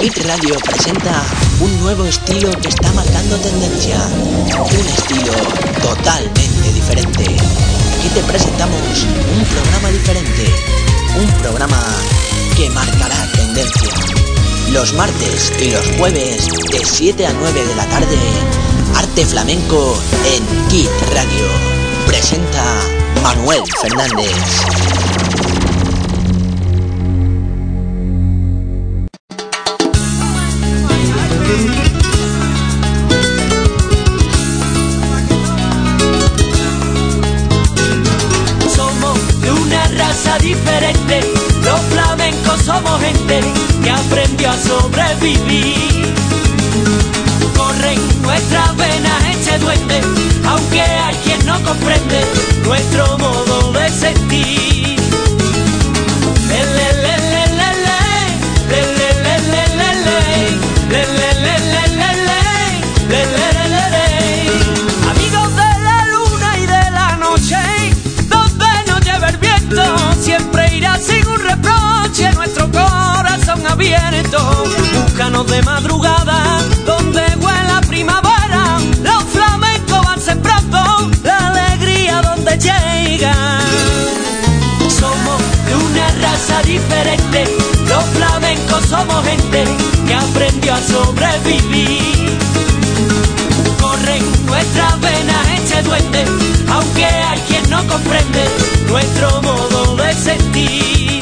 Hit Radio presenta un nuevo estilo que está marcando tendencia. Un estilo totalmente diferente. Aquí te presentamos un programa diferente. Un programa que marcará tendencia. Los martes y los jueves de 7 a 9 de la tarde, Arte Flamenco en Kit Radio. Presenta Manuel Fernández. Diferente, los flamencos somos gente que aprendió a sobrevivir. Corren nuestras venas este duende, aunque hay quien no comprende nuestro modo de sentir.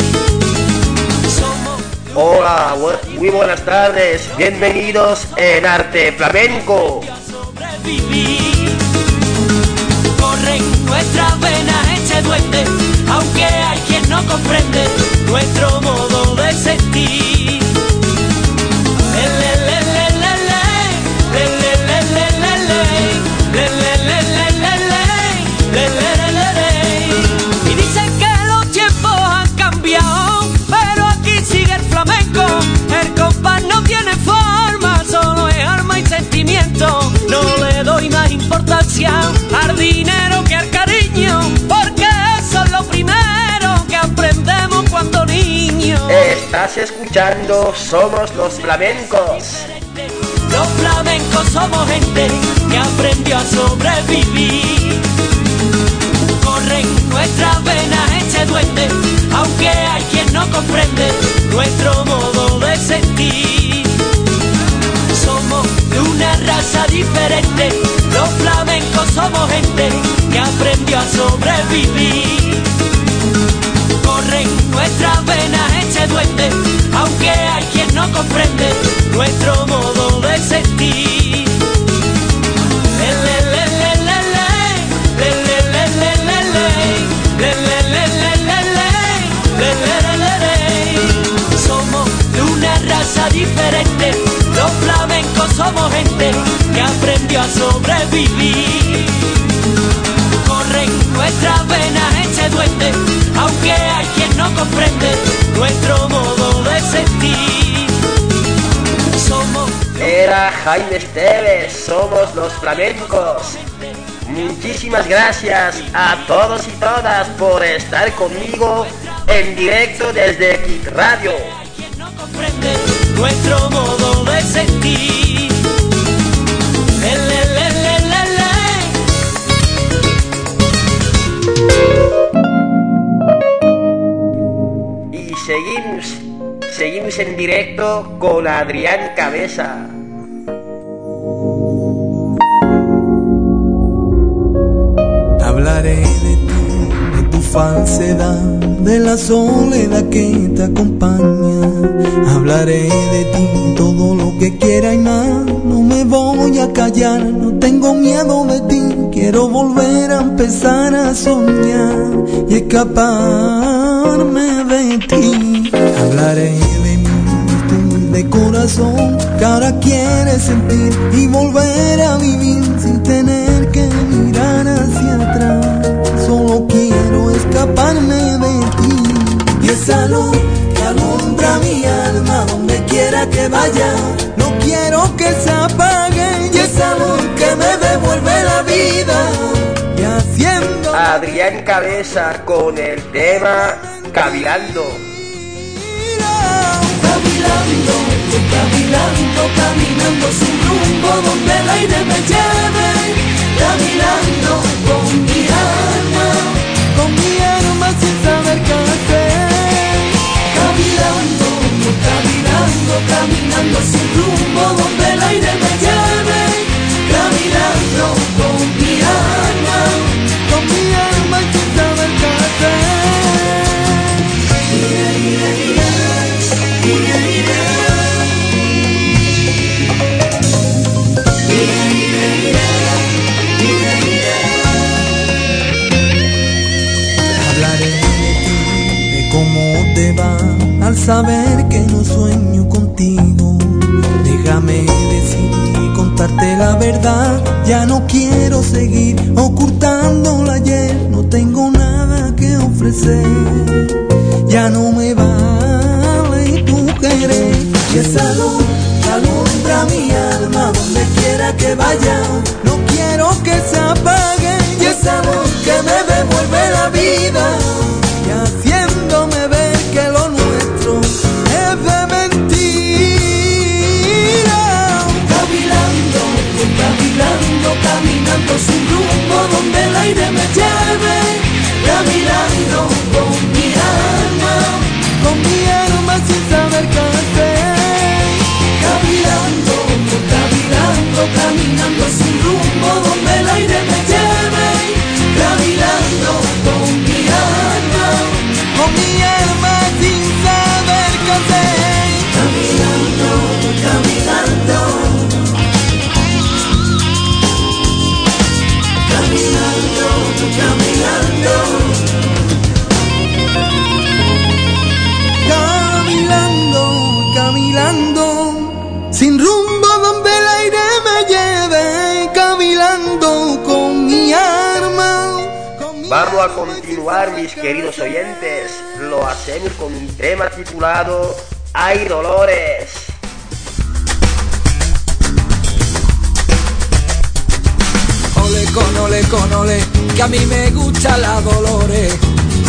Somos Hola, bu- muy buenas tardes, bienvenidos en Arte Flamenco. Corren nuestras venas este duende, aunque hay quien no comprende nuestro modo de sentir. Y dicen que los tiempos han cambiado, pero aquí sigue el flamenco. El compás no tiene forma, solo es arma y sentimiento. No le doy más importancia Estás escuchando Somos los Flamencos. Los flamencos somos gente que aprendió a sobrevivir. Corren nuestras venas este duende, aunque hay quien no comprende nuestro modo de sentir. Somos de una raza diferente, los flamencos somos gente que aprendió a sobrevivir corren nuestras venas este duende, aunque hay quien no comprende nuestro modo de sentir. Somos de una raza diferente, los flamencos somos gente que aprendió a sobrevivir. Corren nuestras venas este duende, aunque hay quien no comprende nuestro modo de sentir. Somos Era Jaime Esteves, Somos los Flamencos. Muchísimas gracias a todos y todas por estar conmigo en directo desde Kit Radio. quien no comprende nuestro en directo con Adrián Cabeza. Hablaré de ti, de tu falsedad, de la soledad que te acompaña. Hablaré de ti, todo lo que quiera y más. No me voy a callar, no tengo miedo de ti. Quiero volver a empezar a soñar y escaparme de ti. Hablaré de de corazón que ahora quieres sentir y volver a vivir sin tener que mirar hacia atrás. Solo quiero escaparme de ti y esa luz que alumbra mi alma donde quiera que vaya. No quiero que se apague y esa luz que me devuelve la vida y haciendo Adrián Cabeza con el tema Cavilando. Cavilando, caminando, caminando sin rumbo donde el aire me lleve, caminando con mi alma, con mi alma sin saber qué hacer, caminando, caminando, caminando sin rumbo donde el aire me lleve, caminando con mi alma, con mi alma. Al saber que no sueño contigo. Déjame decir y contarte la verdad. Ya no quiero seguir ocultándola ayer. No tengo nada que ofrecer. Ya no me vale tu querer. Y esa luz alumbra mi alma donde quiera que vaya. No quiero que se apague. Y esa luz que me devuelve la vida. Caminando sin rumbo donde el aire me lleve, caminando con mi alma, Con mi alma sin saber qué hacer. caminando, caminando, caminando sin rumbo donde el aire me a continuar, mis queridos oyentes. Lo hacemos con un tema titulado Hay Dolores. Ole con ole con ole, que a mí me gusta la Dolores.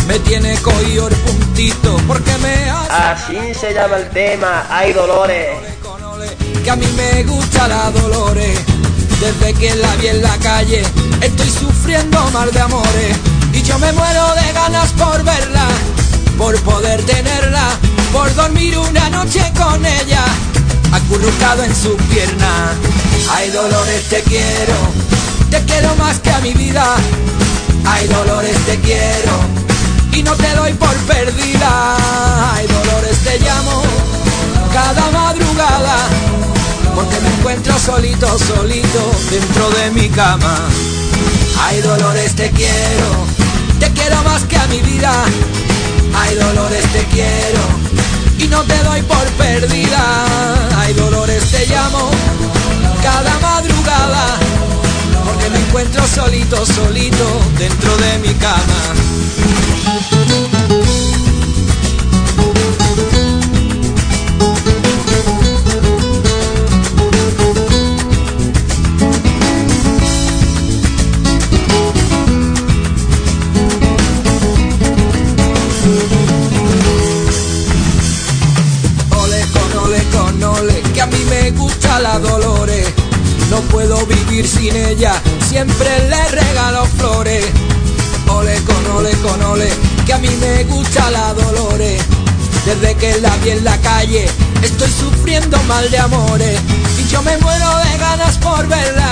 Me tiene cogido el puntito porque me hace Así se llama el tema, Hay Dolores. con ole, que a mí me gusta la Dolores. Desde que la vi en la calle, estoy sufriendo mal de amores. Y yo me muero de ganas por verla, por poder tenerla, por dormir una noche con ella, acurrucado en su pierna. Ay Dolores, te quiero, te quiero más que a mi vida. Ay Dolores, te quiero, y no te doy por perdida. Ay Dolores, te llamo cada madrugada porque me encuentro solito, solito dentro de mi cama. Ay Dolores, te quiero, te quiero más que a mi vida. Ay Dolores, te quiero y no te doy por perdida. Ay Dolores, te llamo cada madrugada porque me encuentro solito, solito dentro de mi cama. Vivir sin ella, siempre le regalo flores. Ole con ole con ole, que a mí me gusta la Dolores. Desde que la vi en la calle, estoy sufriendo mal de amores. Y yo me muero de ganas por verla,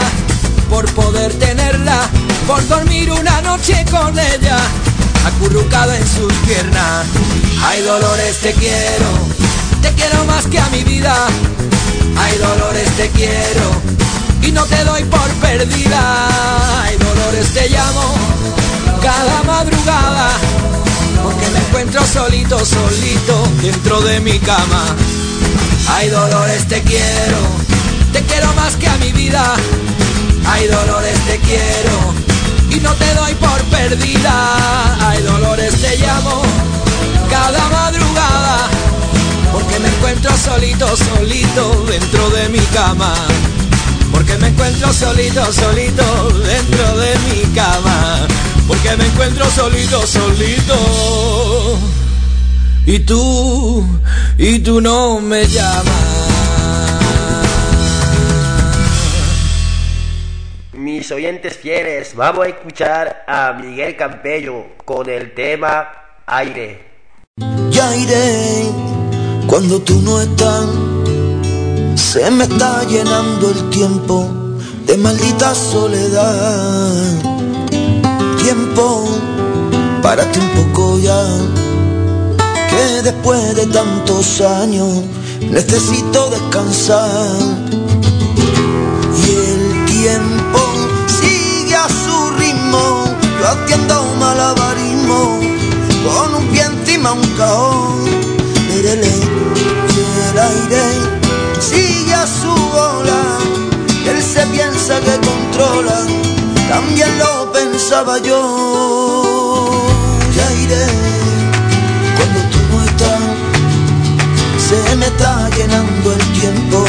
por poder tenerla, por dormir una noche con ella, acurrucada en sus piernas. Ay Dolores, te quiero, te quiero más que a mi vida. Ay Dolores, te quiero y no te doy por perdida. Ay Dolores, te llamo cada madrugada porque me encuentro solito, solito dentro de mi cama. Ay Dolores, te quiero, te quiero más que a mi vida. Ay Dolores, te quiero y no te doy por perdida. Ay Dolores, te llamo cada madrugada porque me encuentro solito, solito dentro de mi cama. Porque me encuentro solito, solito dentro de mi cama. Porque me encuentro solito, solito. Y tú, y tú no me llamas. Mis oyentes fieles, vamos a escuchar a Miguel Campello con el tema Aire. Ya iré Cuando tú no estás, se me está llenando el tiempo de maldita soledad. Tiempo para ti un poco ya, que después de tantos años necesito descansar. Y el tiempo sigue a su ritmo, yo haciendo malabarismo, con un pie encima un cajón. Mírele, y el aire su bola, él se piensa que controla, también lo pensaba yo. Ya iré cuando tú no estás se me está llenando el tiempo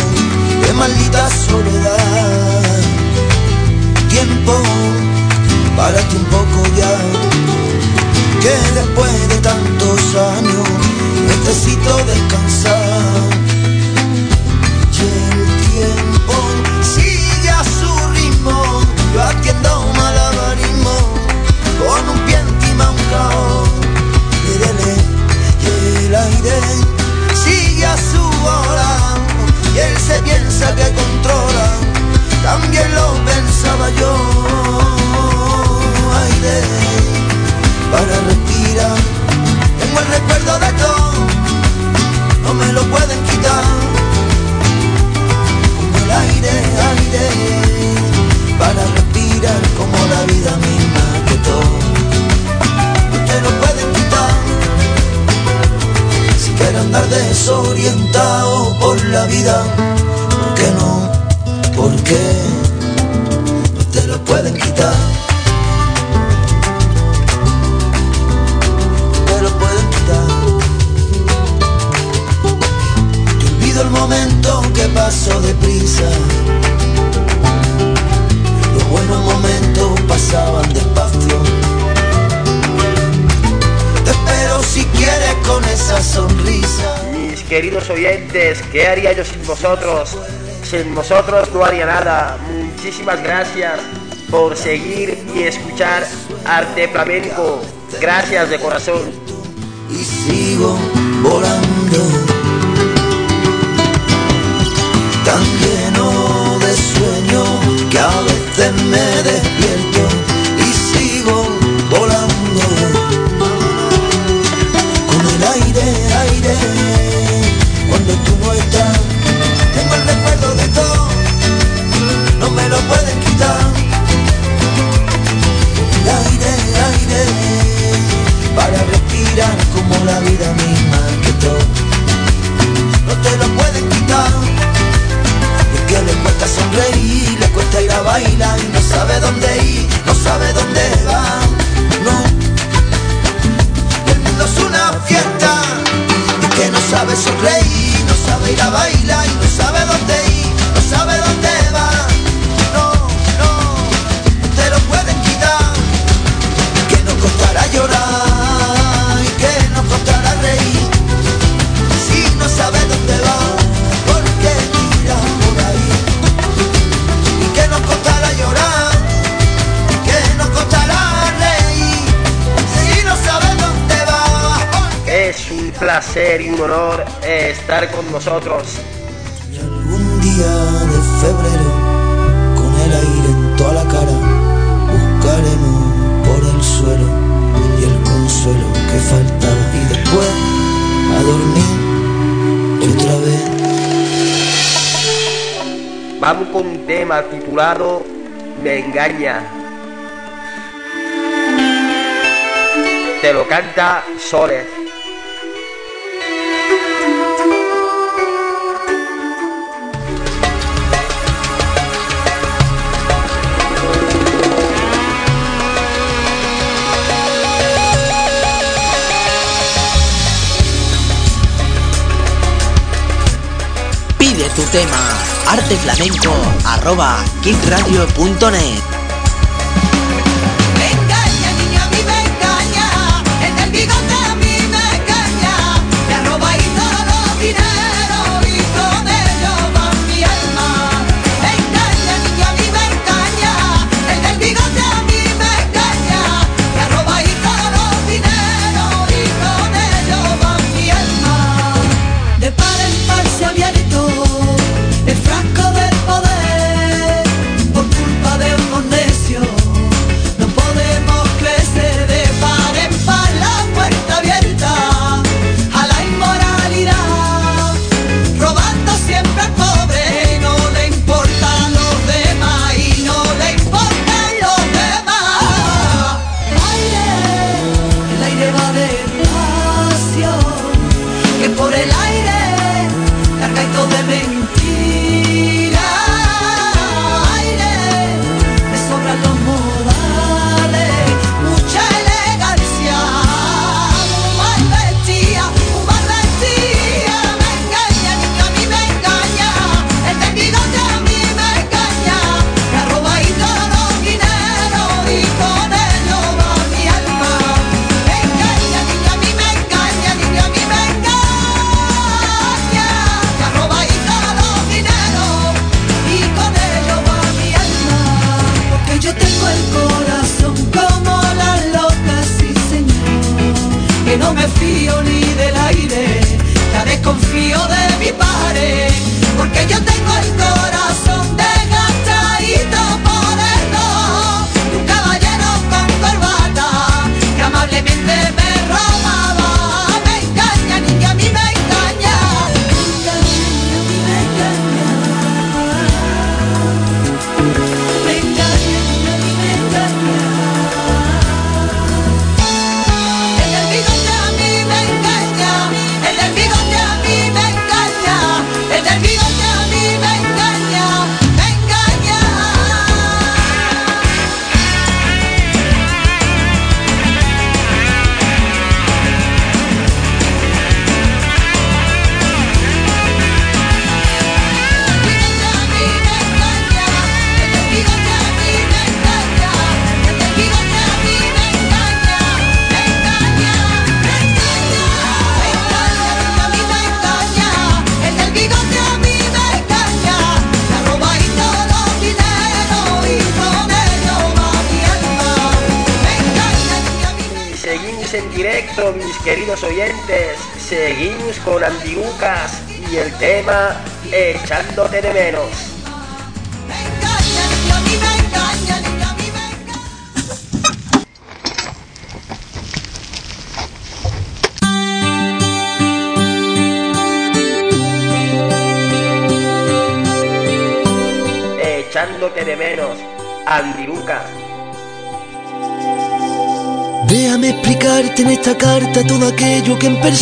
de maldita soledad. Tiempo para ti un poco ya, que después de tantos años necesito descansar. Se piensa que controla, también lo pensaba yo. Aire para respirar, tengo el recuerdo de todo, no me lo pueden quitar. Como el aire, aire para respirar, como la vida misma desorientado por la vida, ¿por qué no? ¿Por qué? No te lo pueden quitar. No te lo pueden quitar. Te olvido el momento que pasó deprisa. Los buenos momentos pasaban despacio. Te espero si quieres con esa sonrisa. Queridos oyentes, ¿qué haría yo sin vosotros? Sin vosotros no haría nada. Muchísimas gracias por seguir y escuchar Arte Flamenco. Gracias de corazón. y sigo volando. Tan lleno de sueño que a veces me placer y un honor eh, estar con vosotros. y algún día de febrero con el aire en toda la cara buscaremos por el suelo y el consuelo que faltaba y después a dormir otra vez Vamos con un tema titulado Me engaña. Te lo canta Soles. Tema arteflamenco arroba kidradio.net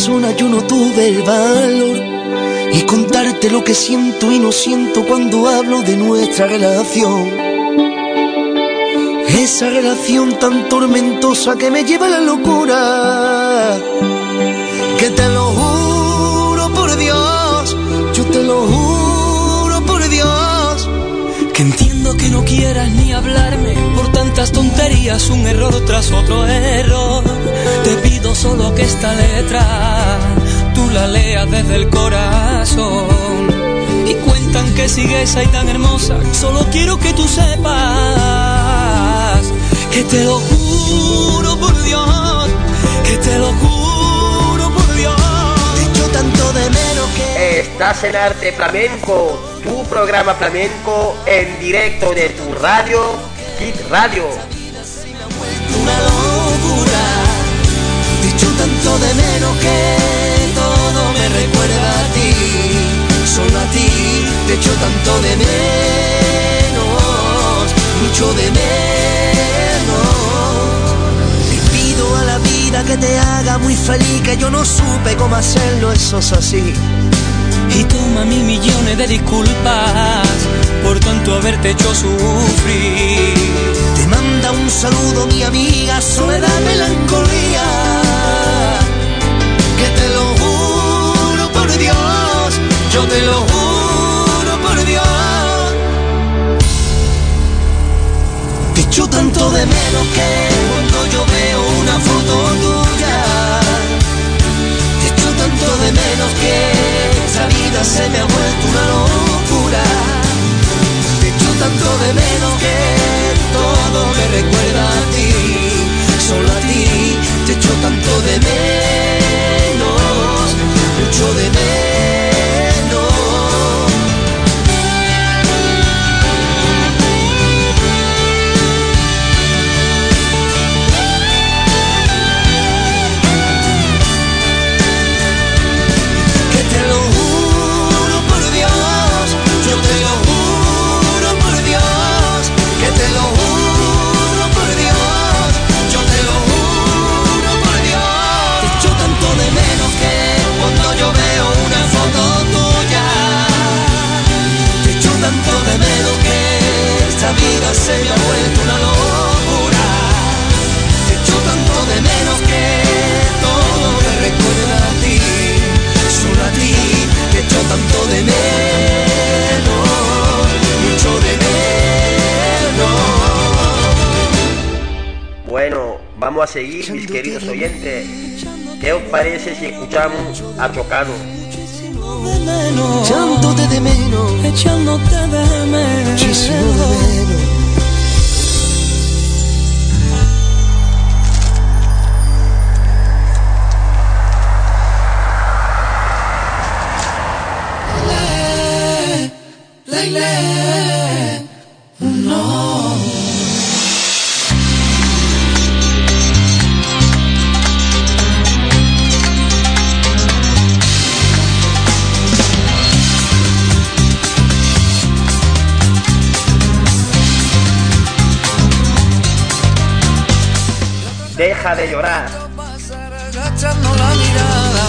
yo no tuve el valor y contarte lo que siento y no siento cuando hablo de nuestra relación. Esa relación tan tormentosa que me lleva a la locura. Que te lo juro por Dios, yo te lo juro por Dios. Que entiendo que no quieras ni hablarme por tantas tonterías, un error tras otro error. Pido solo que esta letra tú la leas desde el corazón. Y cuentan que sigues ahí tan hermosa, solo quiero que tú sepas que te lo juro por Dios, que te lo juro por Dios. Te echo tanto de menos que Estás en Arte Flamenco, tu programa flamenco en directo de tu radio, Kit Radio. Echo de menos que todo me recuerda a ti, solo a ti. Te echo tanto de menos, mucho de menos. Le pido a la vida que te haga muy feliz, que yo no supe cómo hacerlo, eso es así. Y toma mil millones de disculpas por tanto haberte hecho sufrir. Te manda un saludo mi amiga Soledad Melancolía. Yo te lo juro por Dios. Te echo tanto de menos que cuando yo veo una foto tuya. Te echo tanto de menos que esa vida se me ha vuelto una locura. Te echo tanto de menos que todo me recuerda a ti, solo a ti. Te echo tanto de menos, mucho de menos. Vida se me ha vuelto una locura. Te echo tanto de menos que todo me recuerda a ti, solo a ti. Te echo tanto de menos, mucho de menos. Bueno, vamos a seguir, mis queridos oyentes. ¿Qué os parece si escuchamos a Chocano? Echándote de menos, Echándote de menos. muchísimo de menos. De llorar. agachando la mirada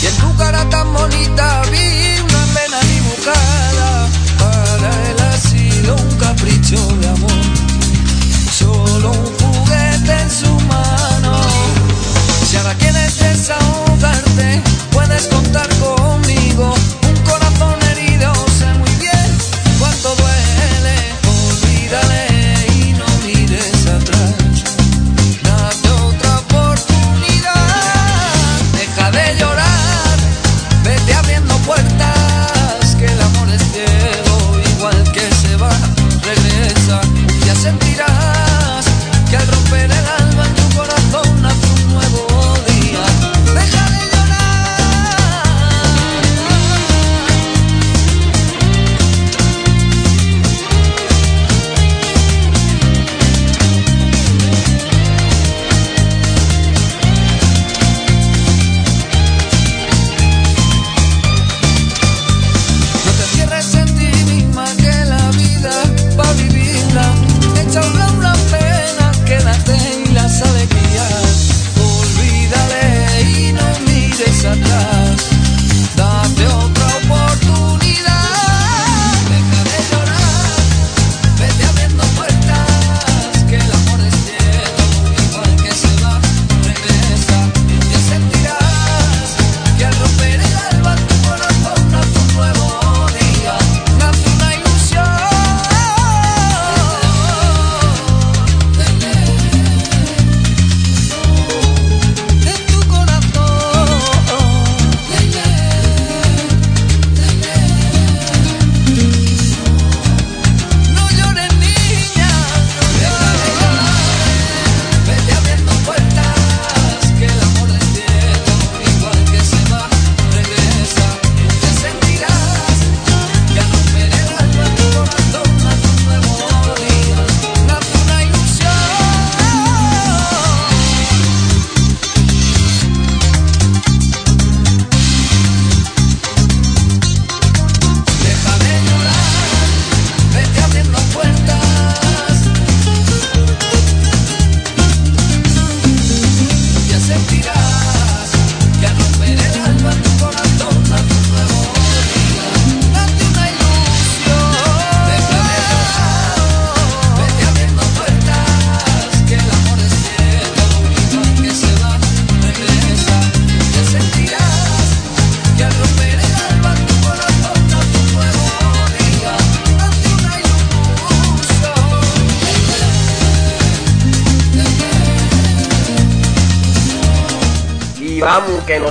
y en tu cara tan bonita vi una pena dibujada. Para él ha sido un capricho de amor, solo un juguete en su mano. Si ahora quieres desahogarte, puedes contar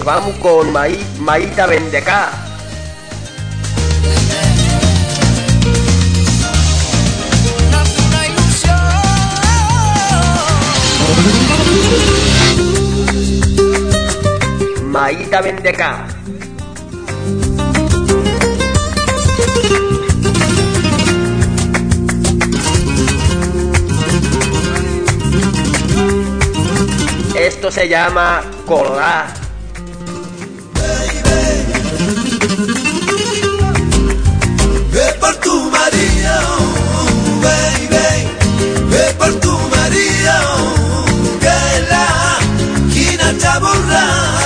vamos, con Maí, Maíta Vendecá. Maíta Vendecá. Esto se llama Colorá. Está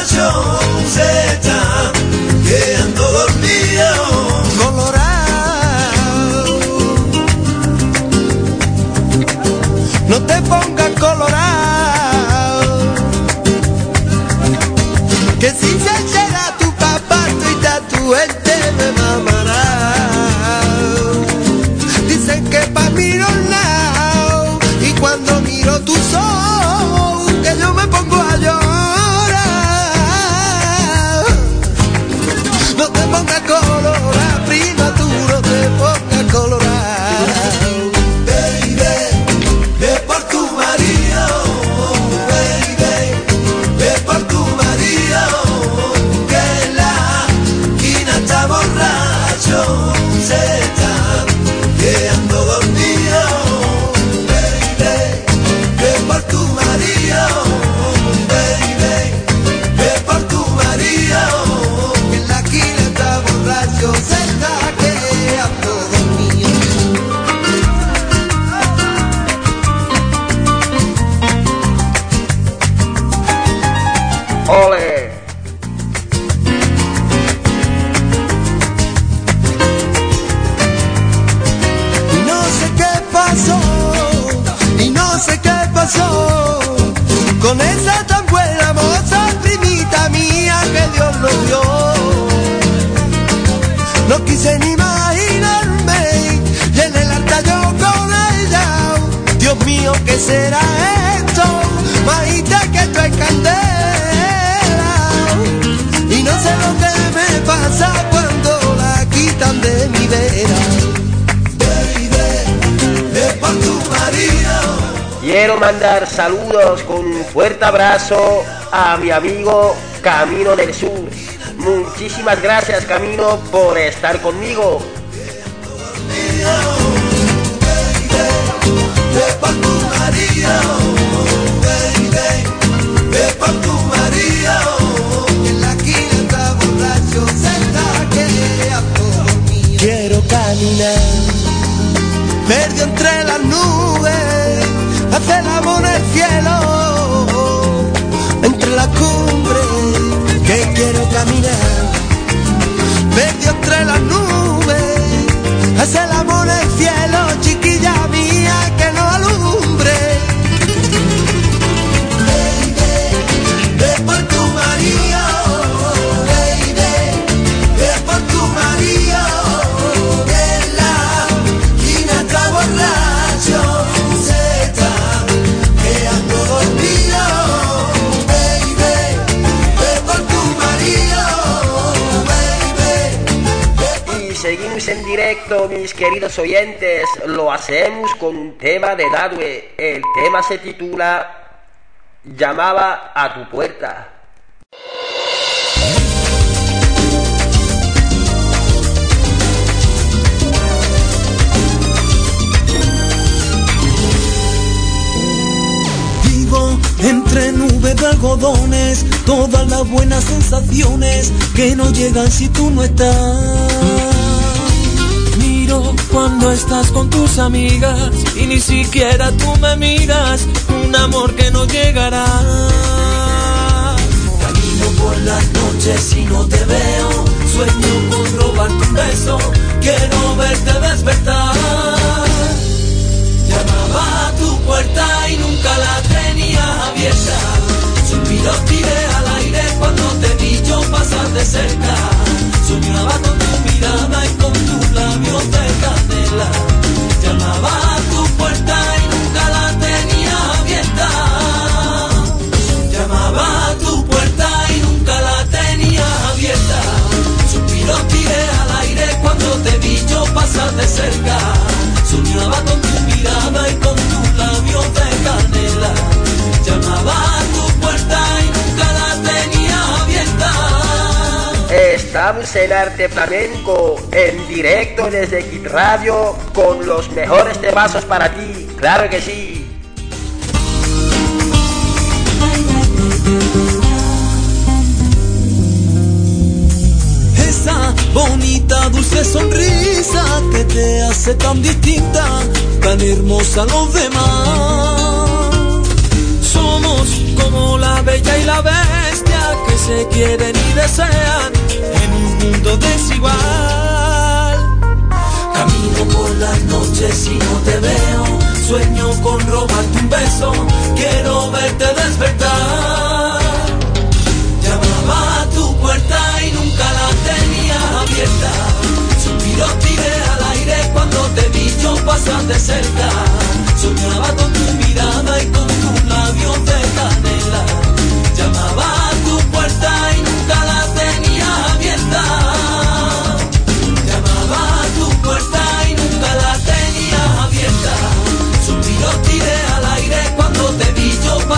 a mi amigo Camino del Sur. Muchísimas gracias Camino por estar conmigo. Quiero caminar, perdido entre las nubes, hacer el amor en el cielo, entre las cumbres, que quiero caminar, perdido entre las nubes, hacer el amor el cielo, chiquilla directo, mis queridos oyentes. Lo hacemos con un tema de Dadwe. El tema se titula Llamaba a tu puerta. Vivo entre nubes de algodones, todas las buenas sensaciones que no llegan si tú no estás. Cuando estás con tus amigas y ni siquiera tú me miras, un amor que no llegará. Camino por las noches y no te veo, sueño con robarte un beso, quiero verte despertar. Llamaba a tu puerta y nunca la tenía abierta. Suspiro tiré al aire cuando te vi yo pasar de cerca. Soñaba con tu mirada y con tus labios de canela. Llamaba a tu puerta y nunca la tenía abierta. Llamaba a tu puerta y nunca la tenía abierta. Suspiros tiré al aire cuando te vi yo pasar de cerca. Soñaba con Estamos en Arte Flamenco, en directo desde Kit Radio, con los mejores temazos para ti, claro que sí. Esa bonita dulce sonrisa que te hace tan distinta, tan hermosa a los demás. Somos como la bella y la bestia que se quieren y desean mundo desigual. Camino por las noches y no te veo. Sueño con robarte un beso. Quiero verte despertar. Llamaba a tu puerta y nunca la tenía abierta. Suspiro tiré al aire cuando te vi yo pasar de cerca. Soñaba con tu mirada y con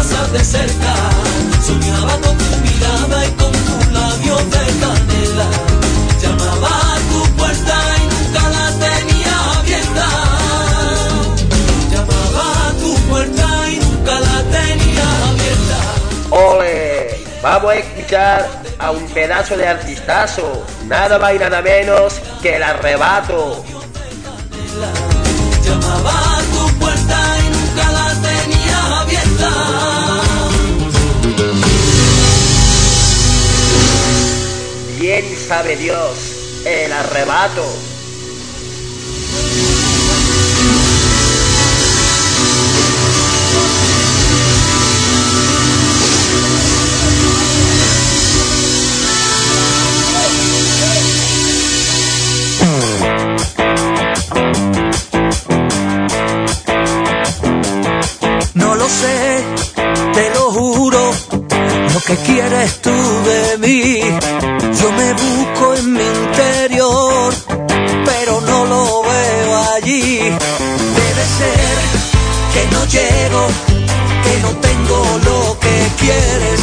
pasar de cerca. Soñaba con tu mirada y con tus labios de canela. Llamaba a tu puerta y nunca la tenía abierta. Llamaba a tu puerta y nunca la tenía abierta. Ole, vamos a escuchar a un pedazo de artistazo, nada más y nada menos que el arrebato. Llamaba a tu puerta y nunca la tenía abierta. Bien sabe Dios, el arrebato. No lo sé, te lo juro, lo que quieres tú de mí. Yo me busco en mi interior, pero no lo veo allí. Debe ser que no llego, que no tengo lo que quieres.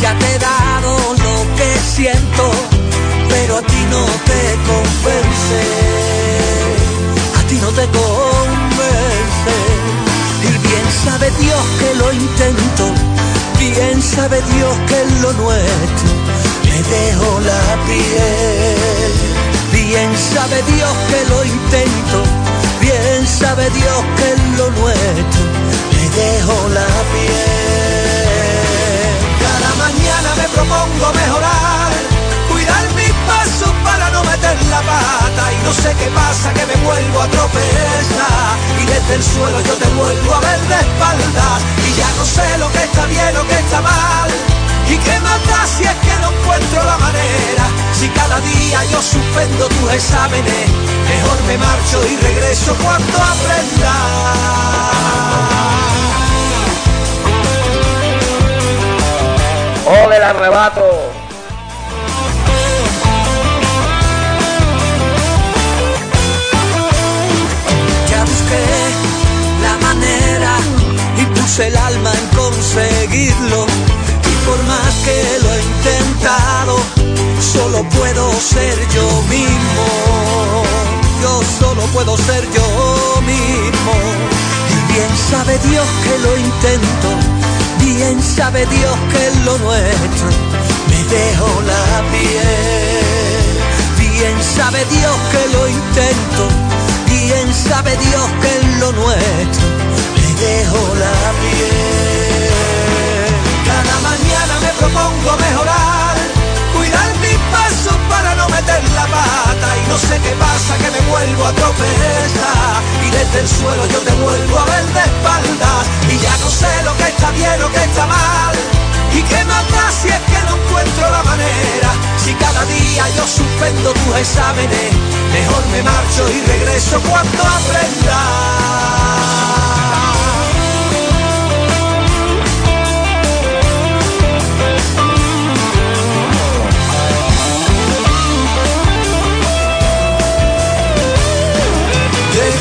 Ya te he dado lo que siento, pero a ti no te convence. A ti no te convence. Y bien sabe Dios que lo intento, bien sabe Dios que es lo nuestro, me dejo la piel. Bien sabe Dios que lo intento, bien sabe Dios que es lo nuestro, me dejo la piel. Cada mañana me propongo mejorar, meter la pata y no sé qué pasa que me vuelvo a tropezar. Y desde el suelo yo te vuelvo a ver de espaldas. Y ya no sé lo que está bien o que está mal. Y qué da si es que no encuentro la manera si cada día yo suspendo tus exámenes mejor me marcho y regreso cuando aprenda. Ole el arrebato. El alma en conseguirlo. Y por más que lo he intentado, solo puedo ser yo mismo. Yo solo puedo ser yo mismo. Y bien sabe Dios que lo intento. Bien sabe Dios que es lo nuestro. Me dejo la piel. Bien sabe Dios que lo intento. Bien sabe Dios que es lo nuestro. Dejo la piel. Cada mañana me propongo mejorar. Cuidar mis pasos para no meter la pata. Y no sé qué pasa que me vuelvo a tropezar. Y desde el suelo yo te vuelvo a ver de espaldas. Y ya no sé lo que está bien o que está mal. ¿Y qué más da si es que no encuentro la manera? Si cada día yo suspendo tus exámenes, mejor me marcho y regreso cuando aprenda.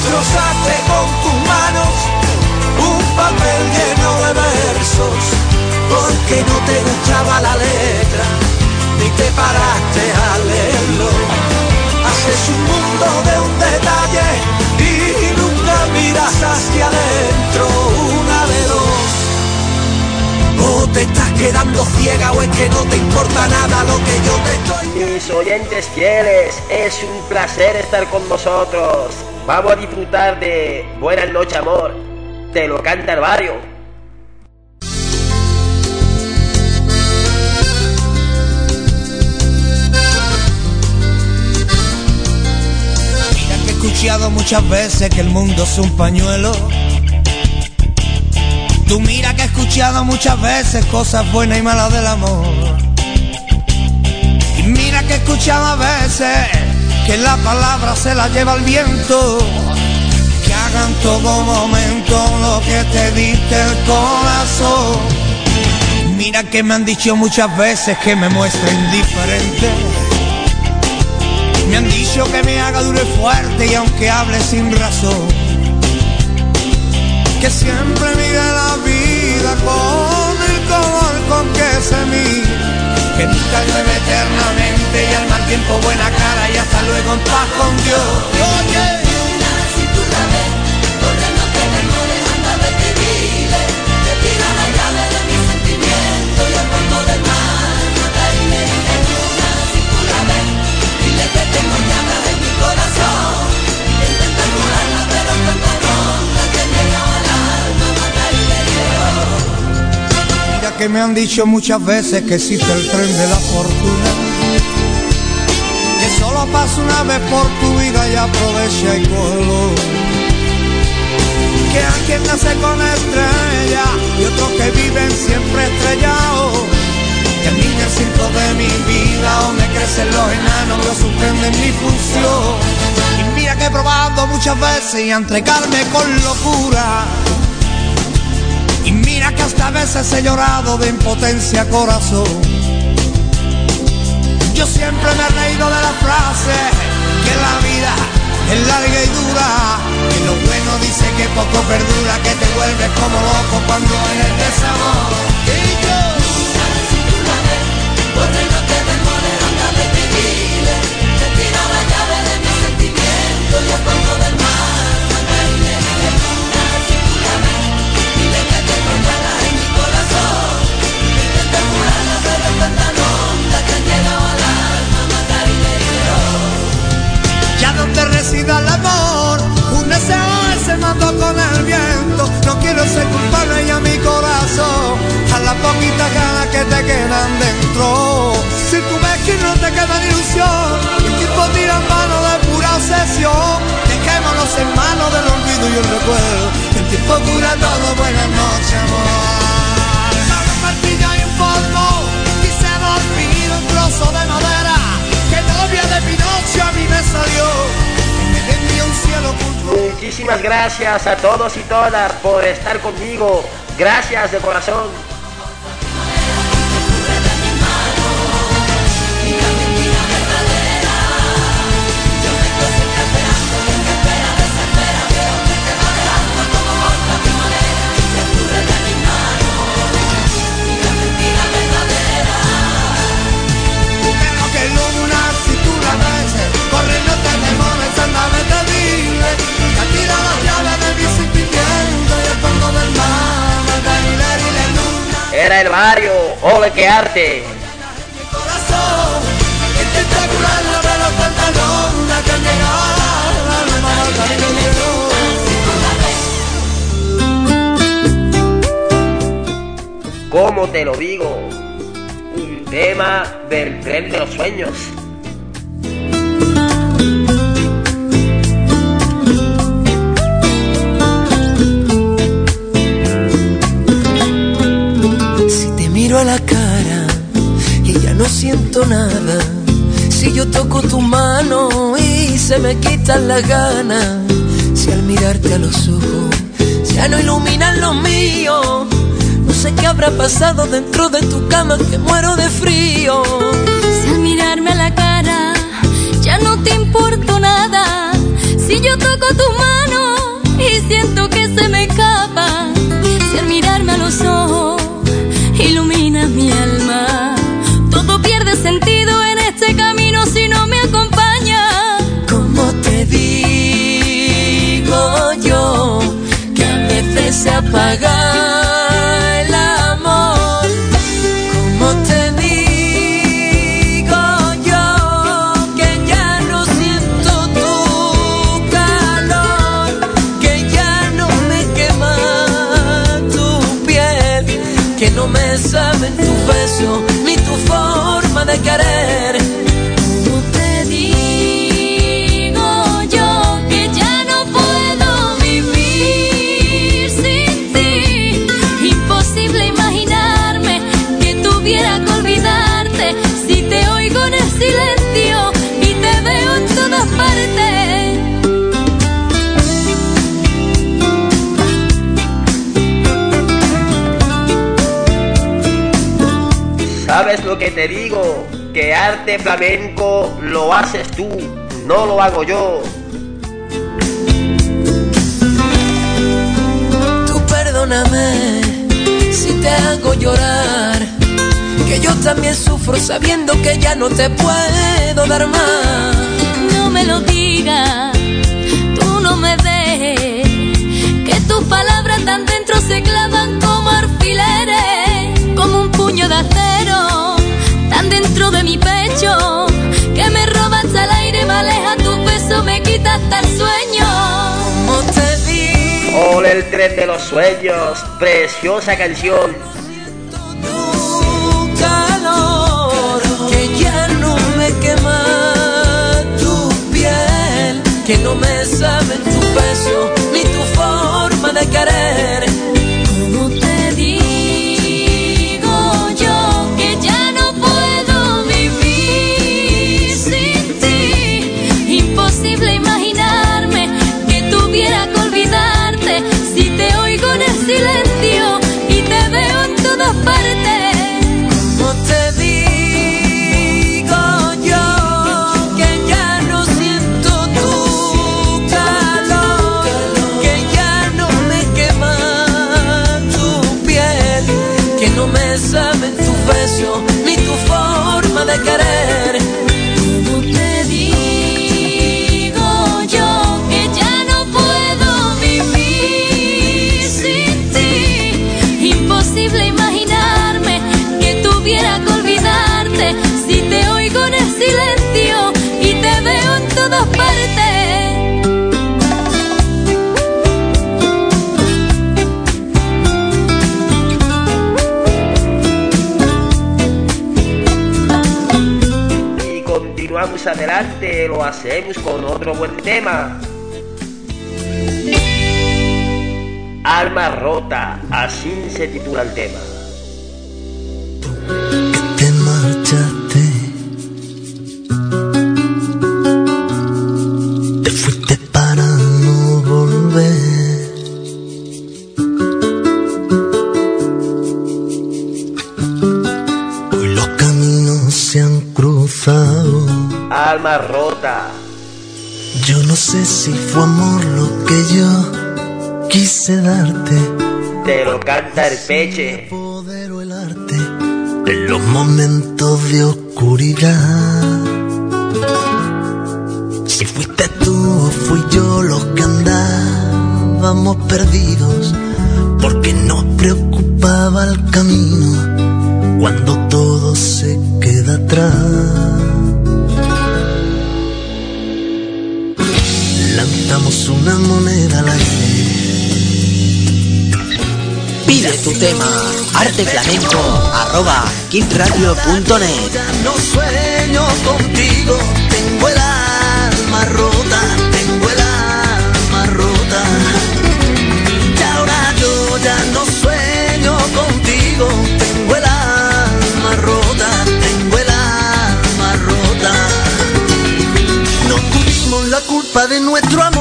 Destrozaste con tus manos un papel lleno de versos, porque no te gustaba la letra, ni te paraste a leerlo. Haces un mundo de un detalle y nunca miras hacia adentro, una de dos. O te estás quedando ciega o es que no te importa nada lo que yo te estoy Mis oyentes fieles, es un placer estar con vosotros. Vamos a disfrutar de Buenas noches, amor. Te lo canta el barrio. Mira que he escuchado muchas veces que el mundo es un pañuelo. Tú mira que he escuchado muchas veces cosas buenas y malas del amor. Y mira que he escuchado a veces que la palabra se la lleva el viento. Que hagan todo momento lo que te diste el corazón. Mira que me han dicho muchas veces que me muestro indiferente. Me han dicho que me haga duro y fuerte y aunque hable sin razón, que siempre mire la vida con el color con que se mira, que nunca llueve eternamente y al mal tiempo buena cara y hasta luego en paz con Dios. Oye. Si tú la ves, corre, no te demores, anda, vete y dile Te tira la llave de mi sentimiento y al fondo del mar Matarle en luna, si tú la ves Dile que tengo llagas en mi corazón Intenta curarla pero tanta ronda Que ha llegado al alma Matarle Mira que me han dicho muchas veces que existe el tren de la fortuna. Solo pasa una vez por tu vida y aprovecha y cógelo. Que hay quien nace con estrella y otros que viven siempre estrellados. Que a mí el circo de mi vida donde crecen los enanos lo suspenden mi función. Y mira que he probado muchas veces y a entregarme con locura. Y mira que hasta veces he llorado de impotencia corazón. Yo siempre me he reído de la frase que la vida es larga y dura. Que lo bueno dice que poco perdura, que te vuelves como loco cuando eres de sentimiento y al fondo resida el amor, un deseo se mató con el viento. No quiero ser culpable y a mi corazón, a las poquitas ganas que te quedan dentro. Si tú ves que no te queda ni ilusión, el tiempo tira mano de pura obsesión. Dejémonos en manos del olvido y el recuerdo. El tiempo cura todo, buenas noches, amor. De madera. Que novia de Pinocho a mí me salió, Muchísimas gracias a todos y todas por estar conmigo. Gracias de corazón. Al alma Margarita y la luna. ¿Cómo te lo digo? Un tema del tren de los sueños. cara y ya no siento nada. Si yo toco tu mano y se me quitan las ganas, si al mirarte a los ojos ya no iluminan los míos, no sé qué habrá pasado dentro de tu cama que muero de frío. Si al mirarme a la cara ya no te importo nada, si yo toco tu mano y siento que se me escapa, si al mirarme a los ojos apaga el amor. Como te digo yo que ya no siento tu calor, que ya no me quema tu piel, que no me saben tu beso ni tu forma de querer. ¿Sabes lo que te digo? Que arte flamenco lo haces tú, no lo hago yo. Tú perdóname si te hago llorar, que yo también sufro sabiendo que ya no te puedo dar más. No me lo digas, tú no me dejes, que tus palabras tan dentro se clavan como alfileres, como un puño de acero, tan dentro de mi pecho, que me robas al aire, me aleja tu peso, me quita hasta el sueño. Como te digo, Ole el tren de los sueños, preciosa canción. tu calor, que ya no me quema tu piel, que no me saben tu beso ni tu forma de querer. Querer. Continuamos adelante, lo hacemos con otro buen tema. Alma rota, así se titula el tema. Alma rota, Yo no sé si fue amor lo que yo quise darte. te lo canta el peche. poder o el arte en los momentos de oscuridad. Si fuiste tú o fui yo los que andábamos perdidos, porque nos preocupaba el camino cuando todo se queda atrás. Lanzamos una moneda al aire. Pide tu tema arteflamenco arroba kidradio.net Ya no sueño contigo, tengo el alma rota, tengo el alma rota. Y ahora yo ya no sueño contigo, tengo el alma rota, tengo el alma rota. No tuvimos la culpa de nuestro amor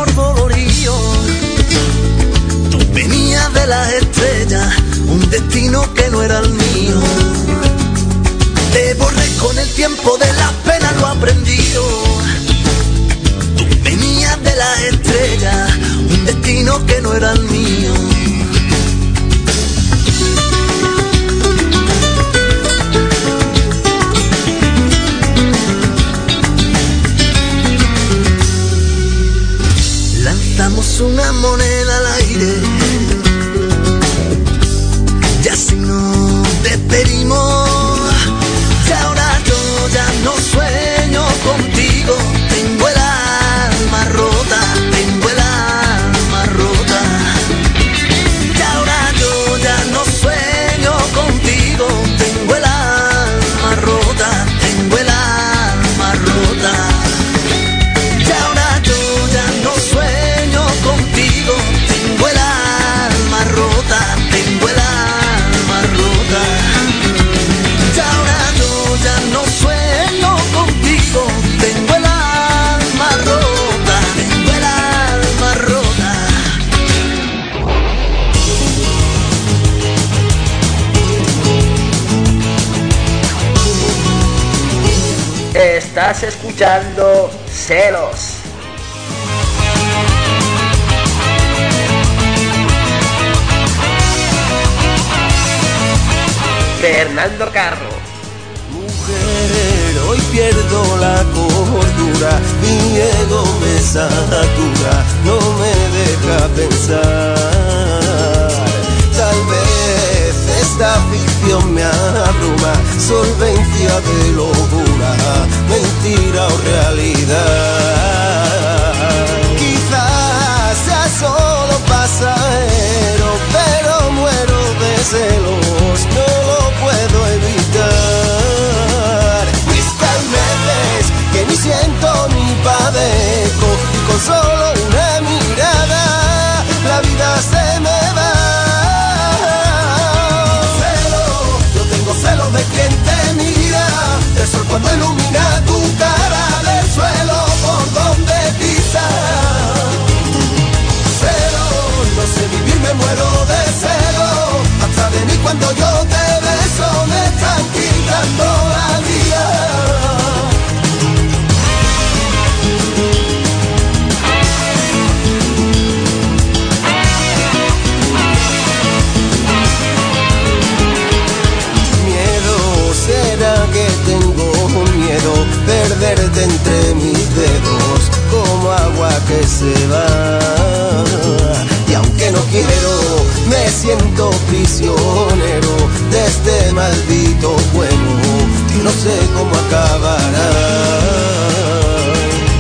de las estrellas, un destino que no era el mío. Te borré con el tiempo de las penas lo aprendido. Tú venías de las estrellas, un destino que no era el mío. Lanzamos una moneda al aire Estás escuchando Celos. Fernando Carro. Mujer, hoy pierdo la cordura, mi ego me satura, no me deja pensar. Tal vez esta ficción me abruma, solvencia de locura, mentira o realidad. Quizás sea solo pasajero, pero muero de celos, no lo puedo evitar. Veces que ni siento ni padezco, y con solo una mirada la vida se me el sol cuando ilumina tu cara del suelo por donde pisa. Celo, no sé vivir, me muero de celo. Hasta de mí cuando yo te beso me están quitando que se va. Y aunque no quiero, me siento prisionero de este maldito juego que no sé cómo acabará.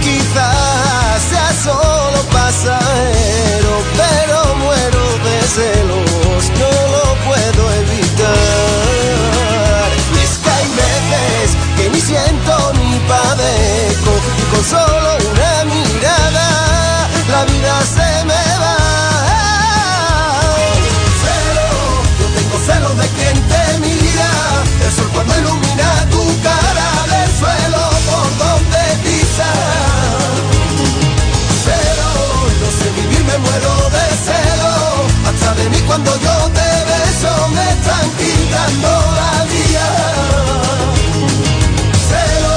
Quizás sea solo pasajero, pero muero de celos, no lo puedo evitar. Y es que hay veces que ni siento ni padezco, y con solo la vida se me va. Celo, yo tengo celos de quien te mira, el sol cuando ilumina tu cara del suelo por donde pisa. Celo, no sé vivir, me muero de celo, hasta de mí cuando yo te beso me están quitando la vida. Celo,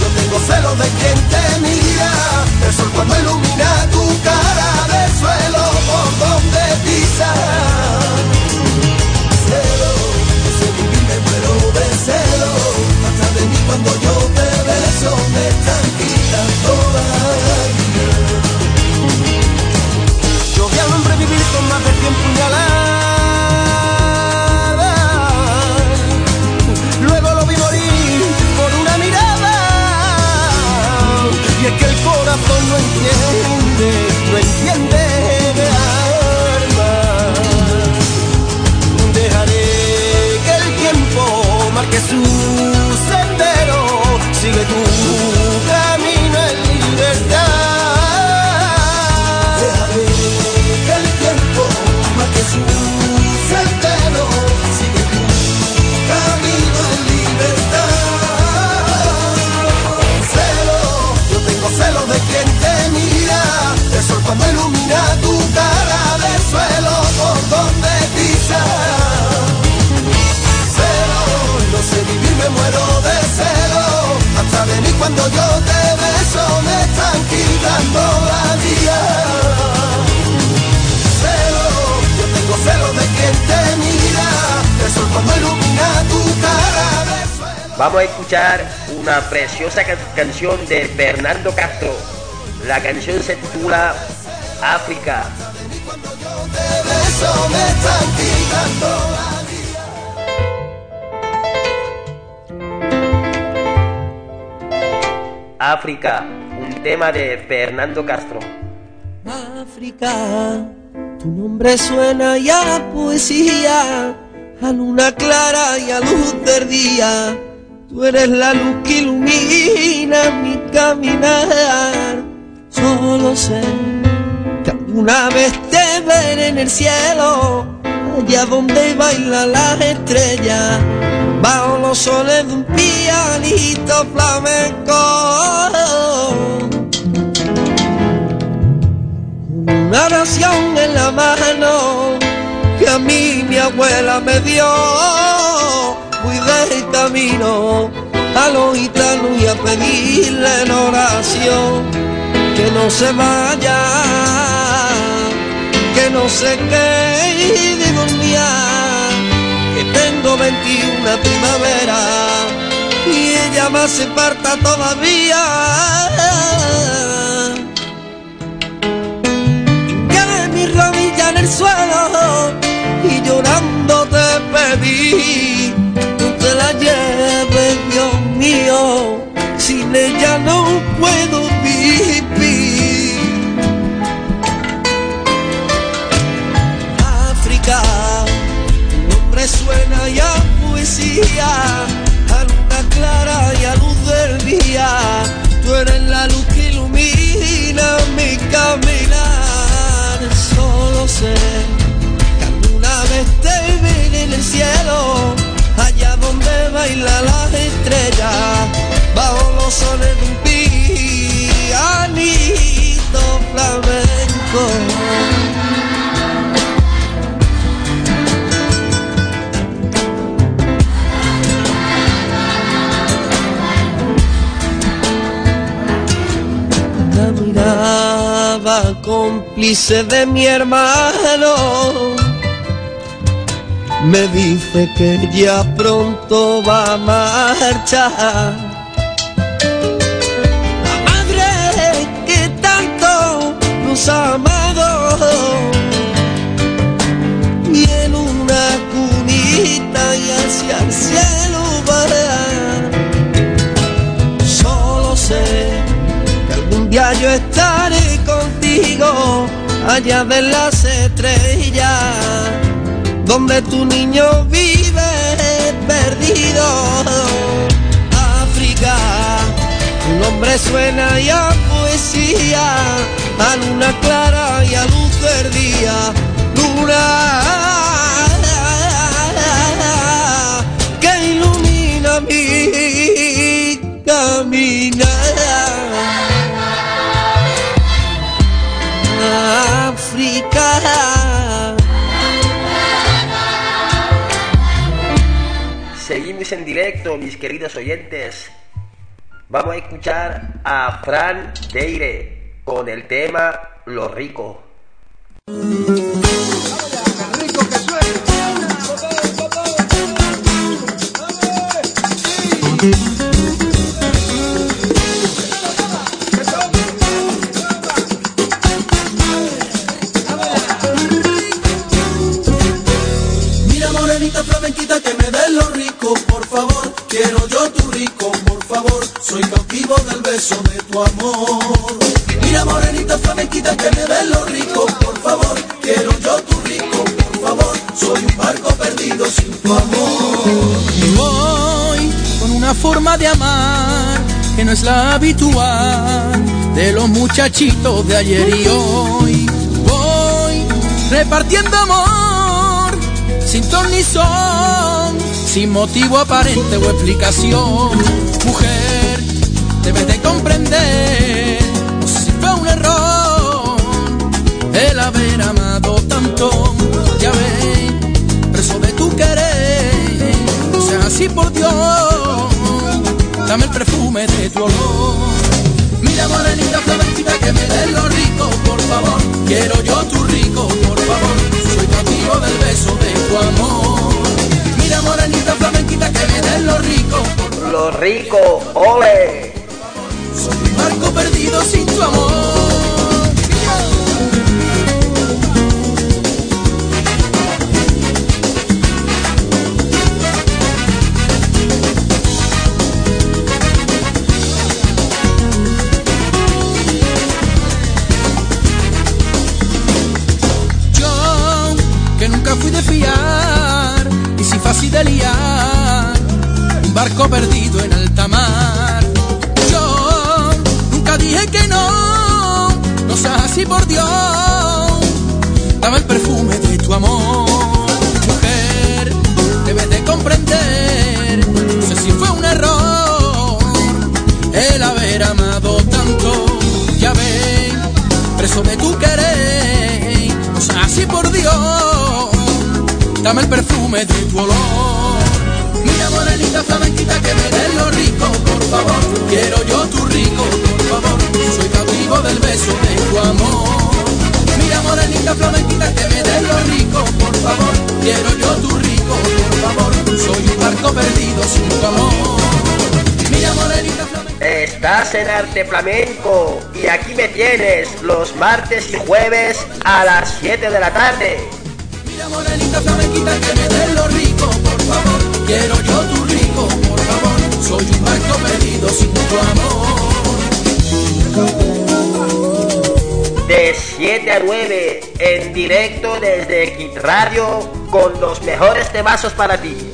yo tengo celos de quien te el sol cuando ilumina tu cara del suelo por donde pisa. Celo, sé vivir, me muero de celo, hasta de mí cuando yo te beso me están quitando la vida. Yo vi al hombre vivir con más de cien corazón no entiende, cuando yo te beso me están quitando la vida Celo, yo tengo celo de quien te mira El sol cuando ilumina tu cara Vamos a escuchar una preciosa ca- canción de Fernando Castro. La canción se titula África. te beso me están quitando la África, un tema de Fernando Castro. África, tu nombre suena ya a poesía, a luna clara y a luz del día. Tú eres la luz que ilumina mi caminar. Solo sé que alguna vez te veré en el cielo, allá donde bailan las estrellas, bajo los soles de un pianito flamenco una oración en la mano que a mí mi abuela me dio. Voy de camino a los gitanos y a pedirle en oración que no se vaya, que no se quede de dormir, 21 primavera y ella más se parta todavía. Que mi rodilla en el suelo y llorando te pedí, no te la lleves, Dios mío, sin ella no puedo tú eres la luz que ilumina mi caminar, solo sé que alguna vez te vi en el cielo, allá donde baila las estrellas, bajo los soles miraba cómplice de mi hermano me dice que ya pronto va a marchar. La madre que tanto nos ha amado y en una cunita y hacia el cielo allá de las estrellas donde tu niño vive perdido. África, tu nombre suena ya poesía, a luna clara y a luz del día. Luna que ilumina mi Seguimos en directo, mis queridos oyentes. Vamos a escuchar a Fran Deire con el tema Lo Rico. Mira beso de tu amor. Mira morenita flamenquita que me des lo rico, por favor. Quiero yo tu rico, por favor. Soy un barco perdido sin tu amor. Y voy con una forma de amar que no es la habitual de los muchachitos de ayer y hoy. Voy repartiendo amor sin ton ni son, sin motivo aparente o explicación. Mujer, debes de comprender, si fue un error el haber amado tanto. Ya ves, preso de tu querer, no sea así por Dios, dame el perfume de tu olor. Mira morenita flamenquita que me des lo rico, por favor. Quiero yo tu rico, por favor. Soy cautivo del beso de tu amor. Mira morenita flamenquita que me des lo rico, por favor. Lo Rico, ole. Soy un barco perdido sin tu amor. Yo, que dame el perfume de tu amor. Mujer, debes de comprender, no sé si fue un error el haber amado tanto, ya ves, preso de tu querer, no seas así por Dios, dame el perfume de tu olor. Mira, morenita flamenquita que me des lo rico, por favor. Quiero yo tu rico, por favor. Soy cautivo del beso de tu amor. Mira morenita flamenquita que me des lo rico, por favor. Quiero yo tu rico, por favor. Soy un barco perdido sin tu amor. Mira morenita flamenquita. Estás en Arte Flamenco y aquí me tienes los martes y jueves a las 7 de la tarde. Mira morenita flamenquita que me des lo rico, por favor. Quiero yo tu rico, por favor. Soy un barco perdido sin tu amor. De 7 a 9 en directo desde Kit Radio con los mejores temazos para ti.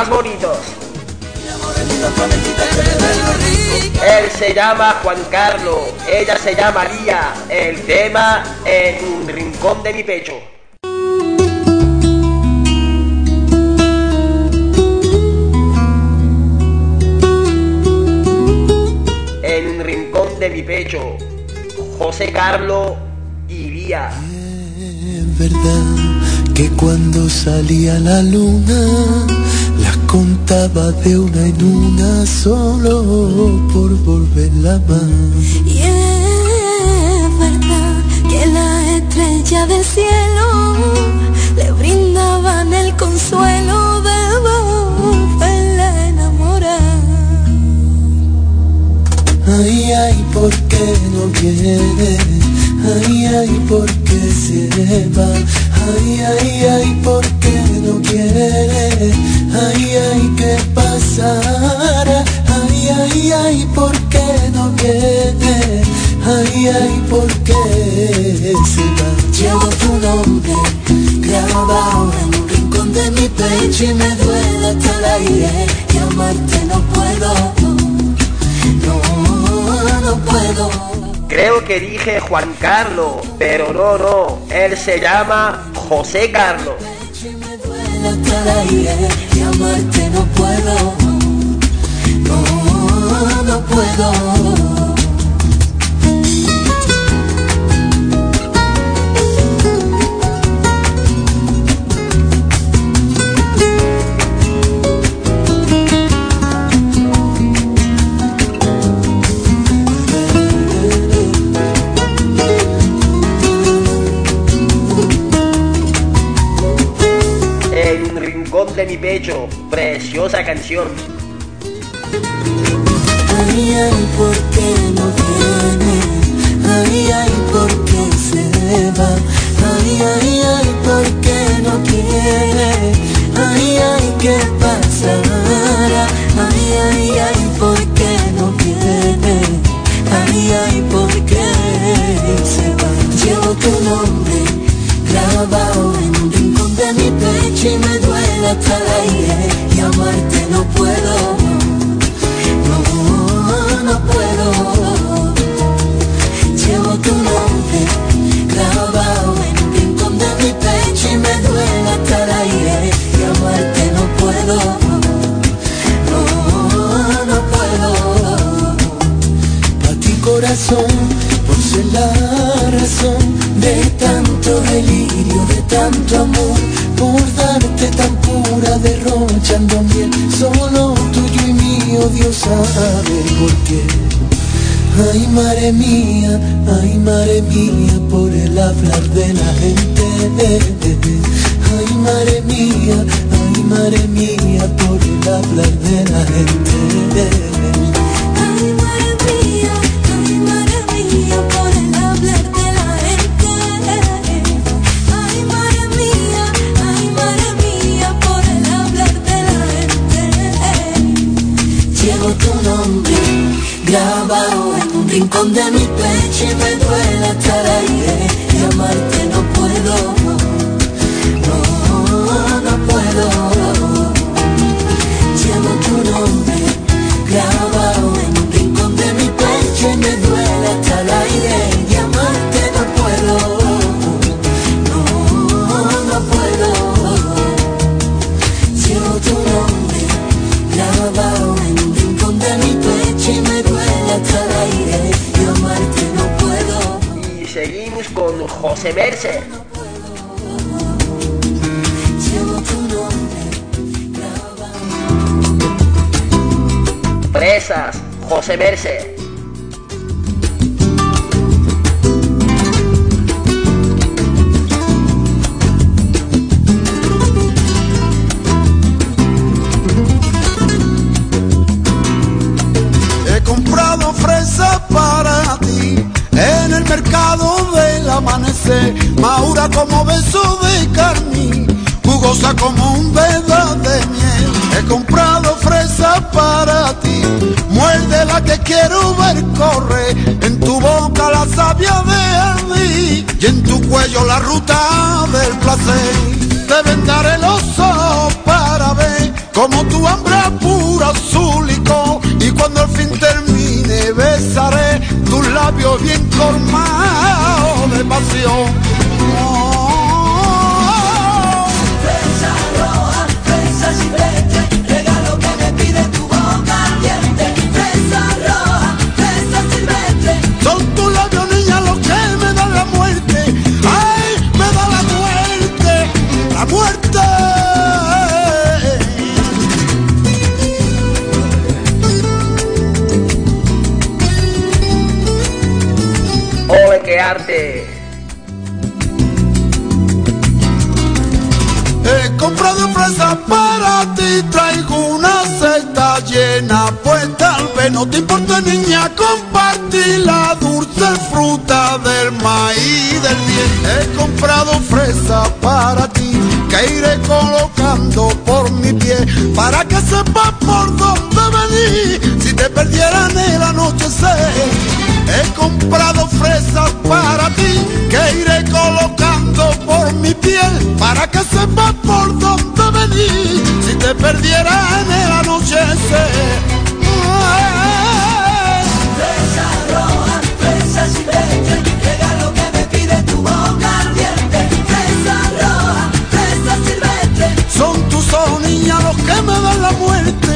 Lo rico. Él se llama Juan Carlos, ella se llama Lía. El tema en un rincón de mi pecho. En un rincón de mi pecho, José Carlos y Lía. Es verdad que cuando salía la luna contaba de una en una solo por volverla más. Y es verdad que las estrellas del cielo le brindaban el consuelo de volverla a enamorar. Ay, ay, ¿por qué no viene? Ay, ay, ¿por qué se va? Ay, ay, ay, ¿por qué no quiere? Ay, ay, ¿qué pasará? Ay, ay, ay, ¿por qué no viene? Ay, ay, ¿por qué se va? Llevo tu nombre grabado en un rincón de mi pecho y me duele hasta el aire y amarte no puedo. No, no puedo. Creo que dije Juan Carlos, pero no, no, él se llama José Carlos. No puedo. Preciosa canción. para ti que iré colocando por mi pie para que sepas por dónde venir. Si te perdieran el anochecer, he comprado fresas para ti que iré colocando por mi piel para que sepas por dónde venir. Si te perdieran el anochecer. miedo de la muerte.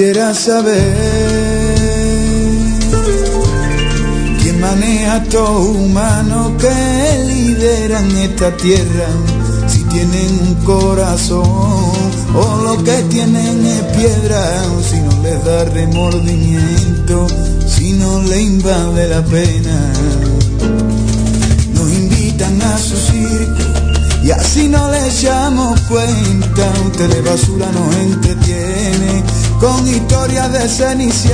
Quisiera saber quién maneja todo humano que lideran esta tierra, si tienen un corazón o lo que tienen es piedra, si no les da remordimiento, si no le invade la pena. Nos invitan a su circo y así no le echamos cuenta, usted de basura nos entretiene con historias de Cenicienta.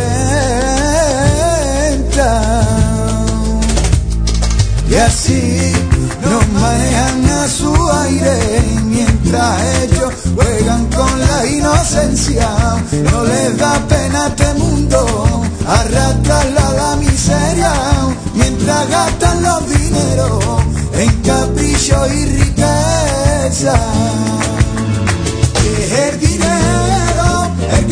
Y así nos manejan a su aire mientras ellos juegan con la inocencia. No les da pena este mundo, arrastrarla a la miseria mientras gastan los dineros en capricho y riqueza. Es el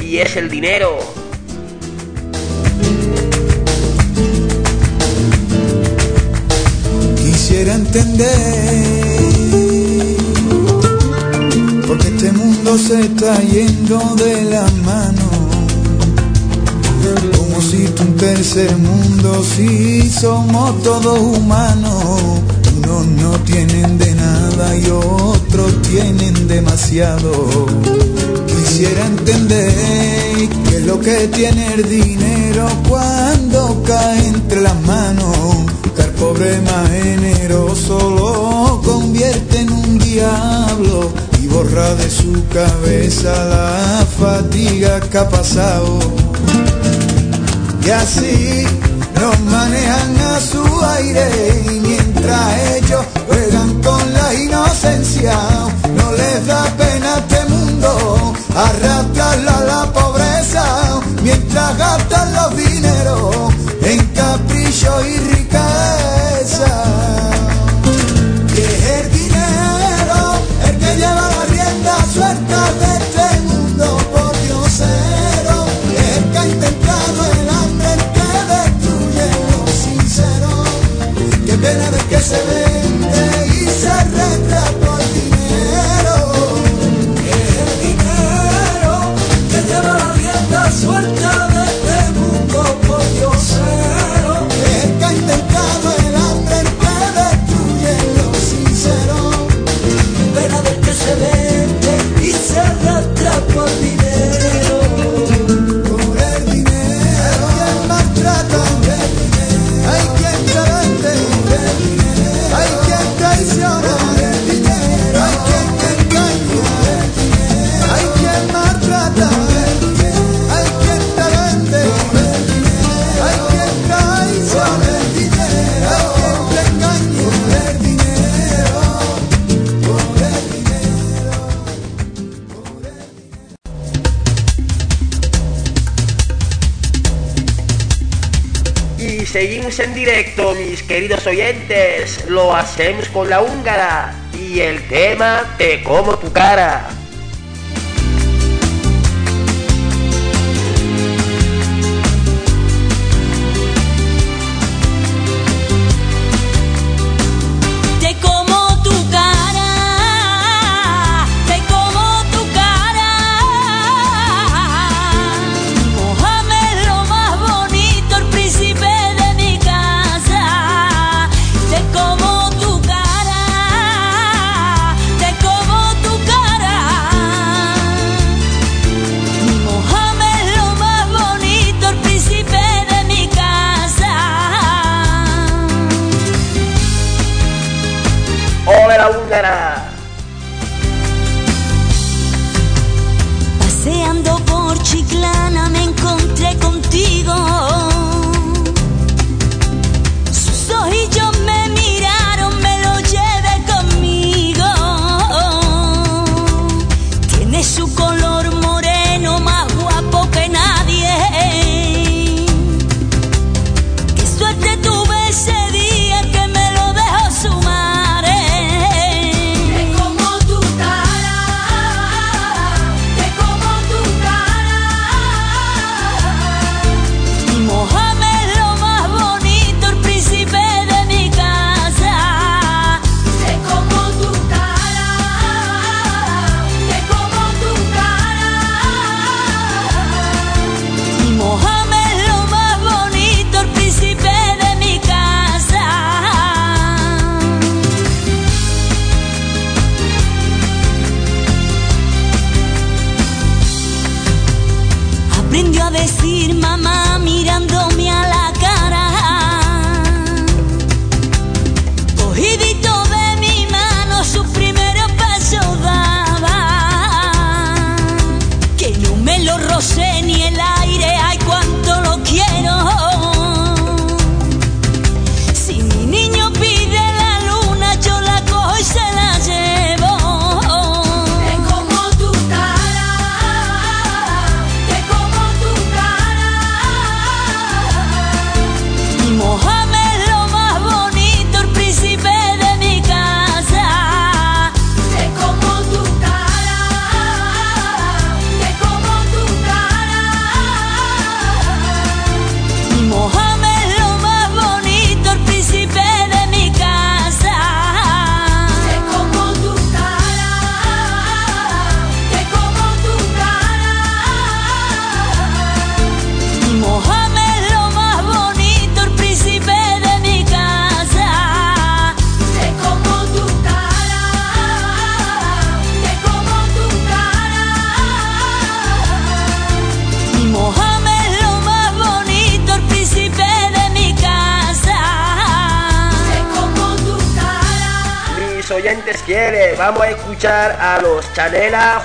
y es el dinero. Quisiera entender porque este mundo se está yendo de la mano. Como si tú un tercer mundo, si somos todos humanos. Unos no tienen de nada y otros tienen demasiado. Quisiera entender qué es lo que tiene el dinero cuando cae entre las manos. Que al pobre más generoso lo convierte en un diablo y borra de su cabeza la fatiga que ha pasado. Y así nos manejan a su aire y mientras ellos juegan con la inocencia, no les da pena arrastrarla a la pobreza mientras gastan los dineros en capricho y riqueza. Y es el dinero el que lleva la rienda suelta de este mundo por diosero. El que ha intentado el hambre, el que destruye lo sincero. Qué pena de que se vende queridos oyentes. Lo hacemos con la húngara y el tema Te como tu cara.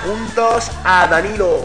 Juntos a Danilo.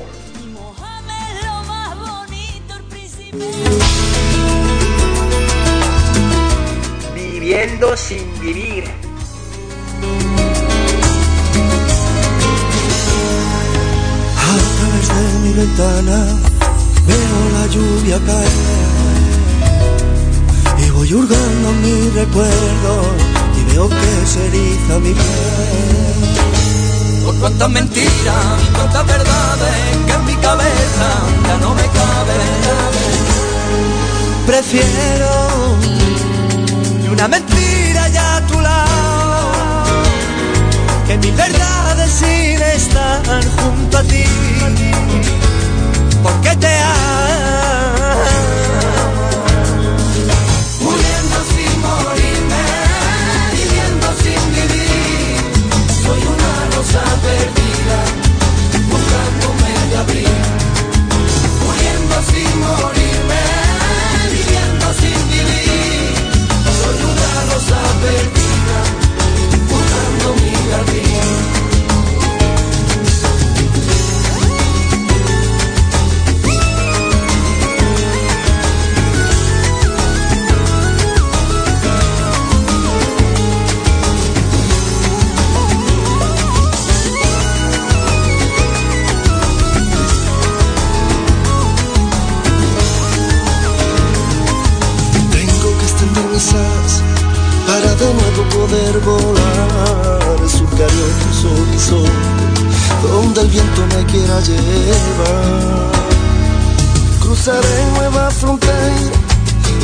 Cruzaré nuevas fronteras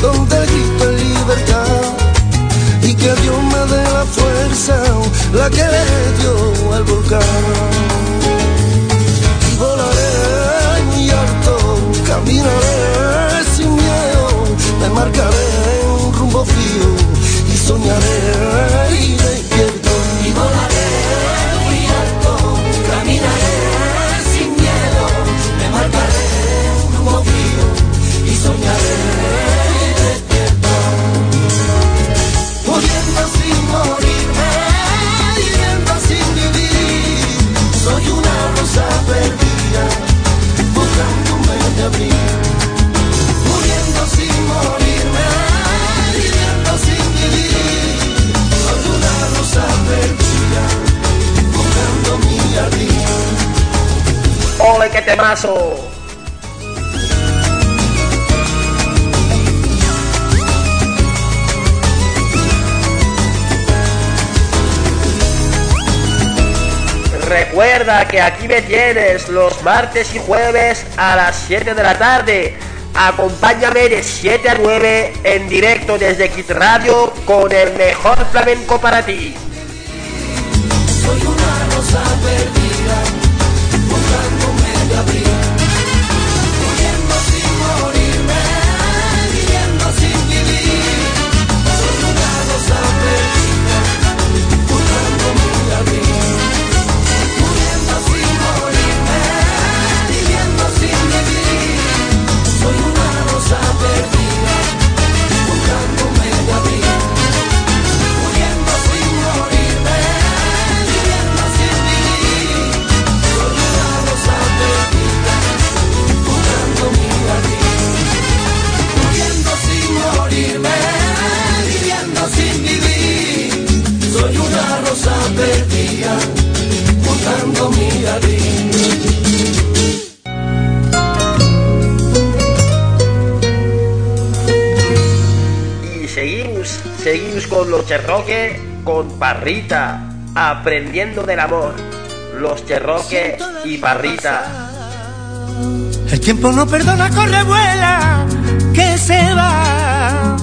donde grito libertad y que Dios me dé la fuerza, la que le dio al volcán. ¡Ole, qué temazo! Recuerda que aquí me tienes los martes y jueves a las 7 de la tarde. Acompáñame de 7 a 9 en directo desde Kit Radio con el mejor flamenco para ti. Con Parrita, aprendiendo del amor. Los cherroques y Parrita. El tiempo no perdona, corre, vuela, que se va.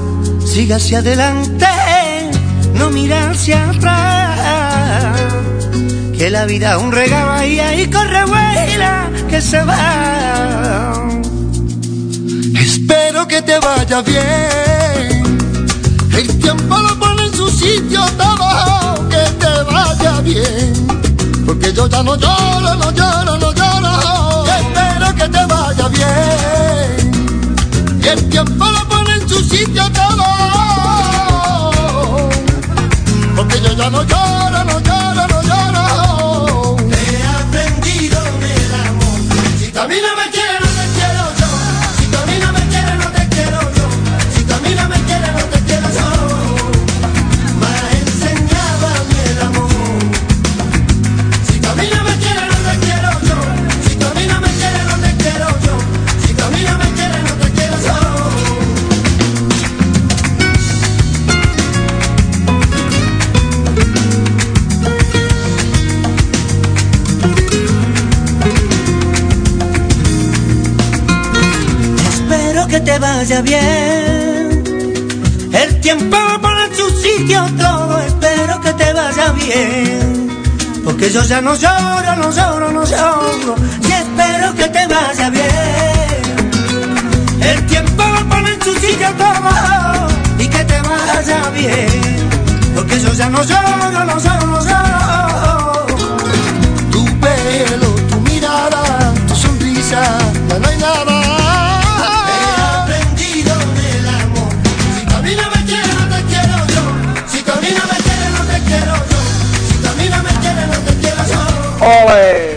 Sigue hacia adelante, no mira hacia atrás. Que la vida es un regalo y ahí corre, vuela, que se va. Espero que te vaya bien. El tiempo lo sitio que te vaya bien. Porque yo ya no lloro, no lloro, no lloro. Espero que te vaya bien. Y el tiempo lo pone en su sitio todo. Porque yo ya no lloro, no te vaya bien. El tiempo va a su sitio todo, espero que te vaya bien. Porque yo ya no lloro, no lloro, no lloro, y espero que te vaya bien. El tiempo va a poner su sitio todo, y que te vaya bien. Porque yo ya no lloro, no lloro, no lloro. Tu pelo, tu mirada, tu sonrisa, no hay nada Ole!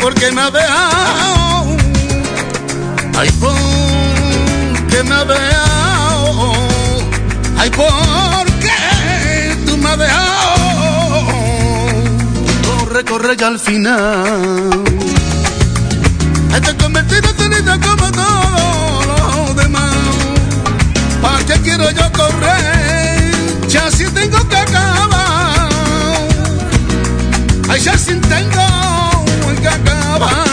porque me ha dejado. Ay, porque me ha dejado. Ay, porque tú me has dejado. Corre, corre ya al final. Estoy te convertido tenita como todo lo demás. ¿Para qué quiero yo correr? Ya si tengo que acabar. Ay, ya si tengo nunca acaba.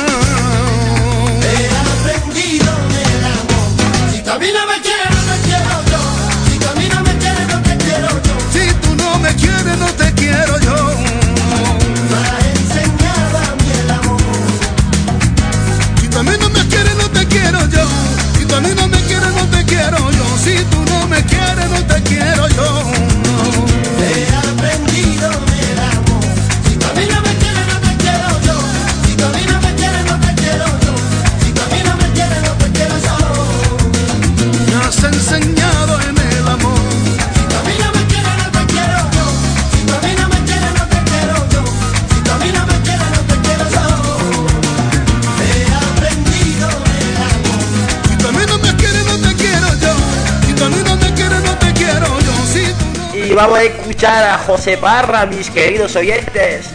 vamos a escuchar a José Parra, mis queridos oyentes.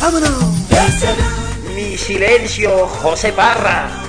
¡Vámonos! Mi silencio, José Parra.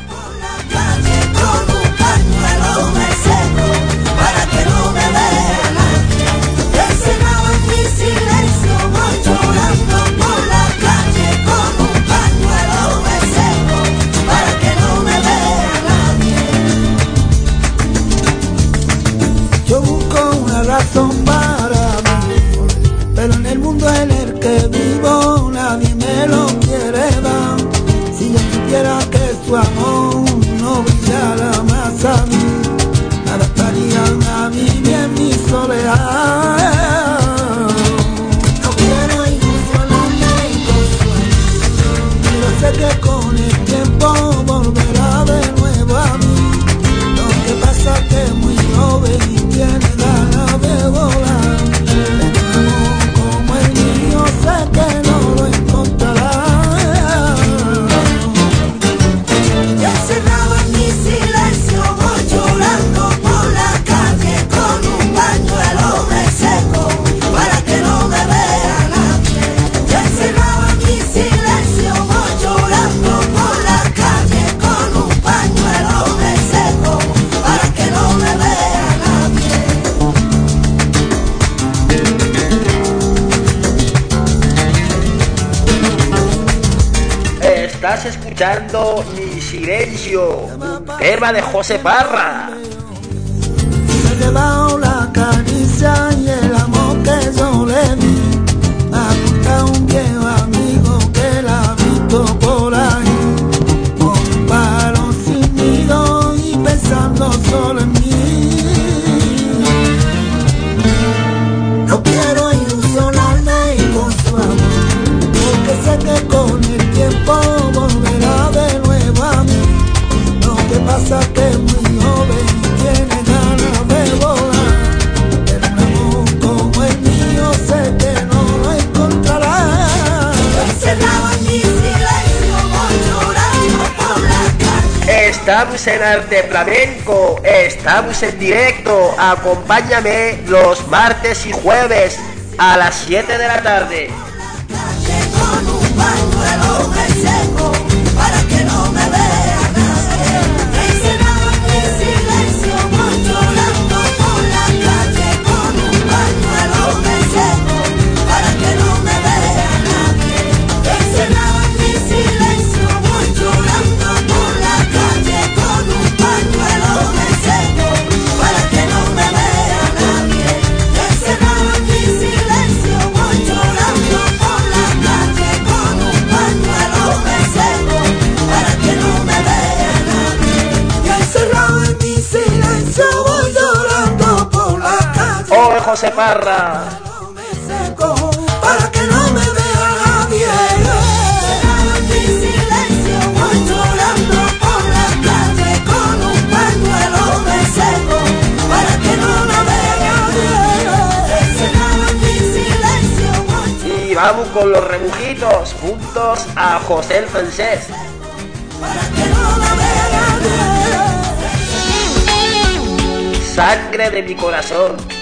de José Parra. Estamos en Arte Flamenco, estamos en directo. Acompáñame los martes y jueves a las 7 de la tarde. José Parra! me seco para que no me vea nadie. Encerrado en mi silencio voy llorando por la calle con un pañuelo me seco para que no me vea nadie. Encerrado en mi silencio voy Y vamos con los rebujitos juntos a José el francés. para que no me vea nadie. Sangre de mi corazón.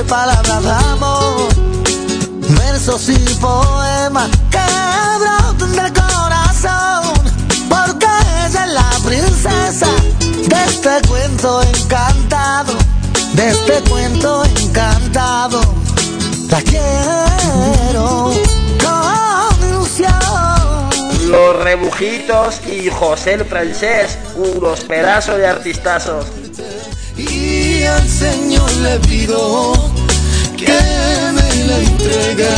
Merece palabras de amor, versos y poemas que broten del corazón, porque ella es la princesa de este cuento encantado, de este cuento encantado. La quiero con ilusión. Los rebujitos y José el francés, unos pedazos de artistazos. Y al Señor le pido que me la entregue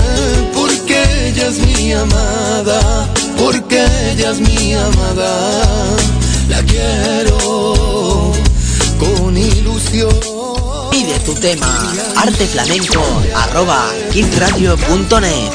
porque ella es mi amada, porque ella es mi amada, la quiero con ilusión. Pide tu tema arteflamenco arroba kidradio.net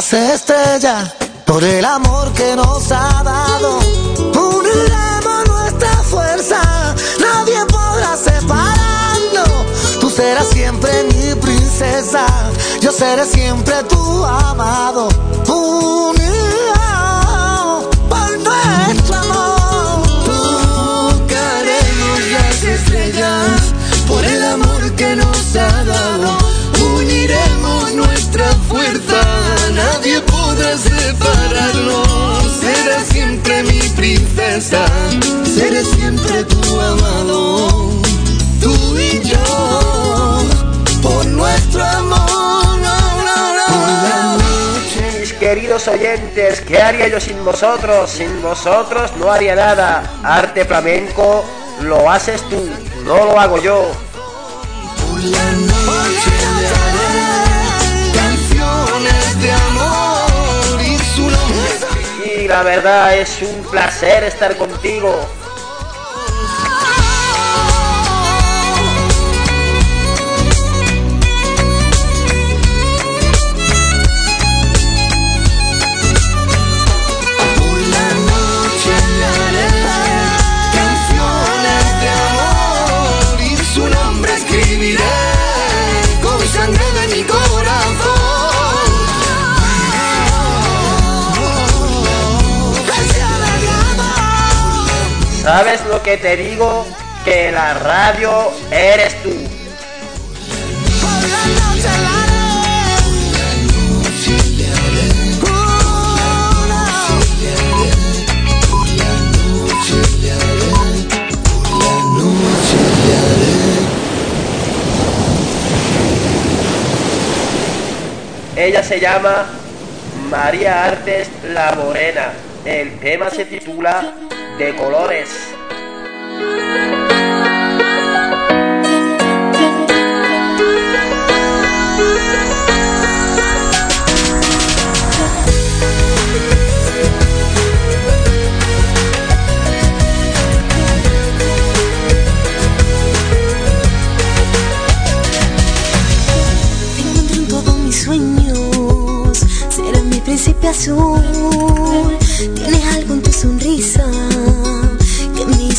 Estrellas por el amor que nos ha dado. Uniremos nuestra fuerza, nadie podrá separarnos. Tú serás siempre mi princesa, yo seré siempre tu amado. Unido princesa, seré siempre tu amado. Tú y yo, por nuestro amor. la. Mis queridos oyentes, ¿qué haría yo sin vosotros? Sin vosotros no haría nada. Arte flamenco lo haces tú, no lo hago yo. Por la noche la verdad es un placer estar contigo. ¿Sabes lo que te digo? Que la radio eres tú. Ella se llama María Artes La Morena. El tema se titula de colores, encontré todos mis sueños. Serás mi príncipe azul. Tienes algo en tu sonrisa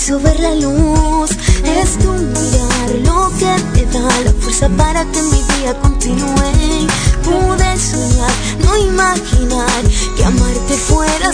hizo ver la luz. Es tu mirar lo que te da la fuerza para que mi día continúe. Pude soñar, no imaginar que amarte fuera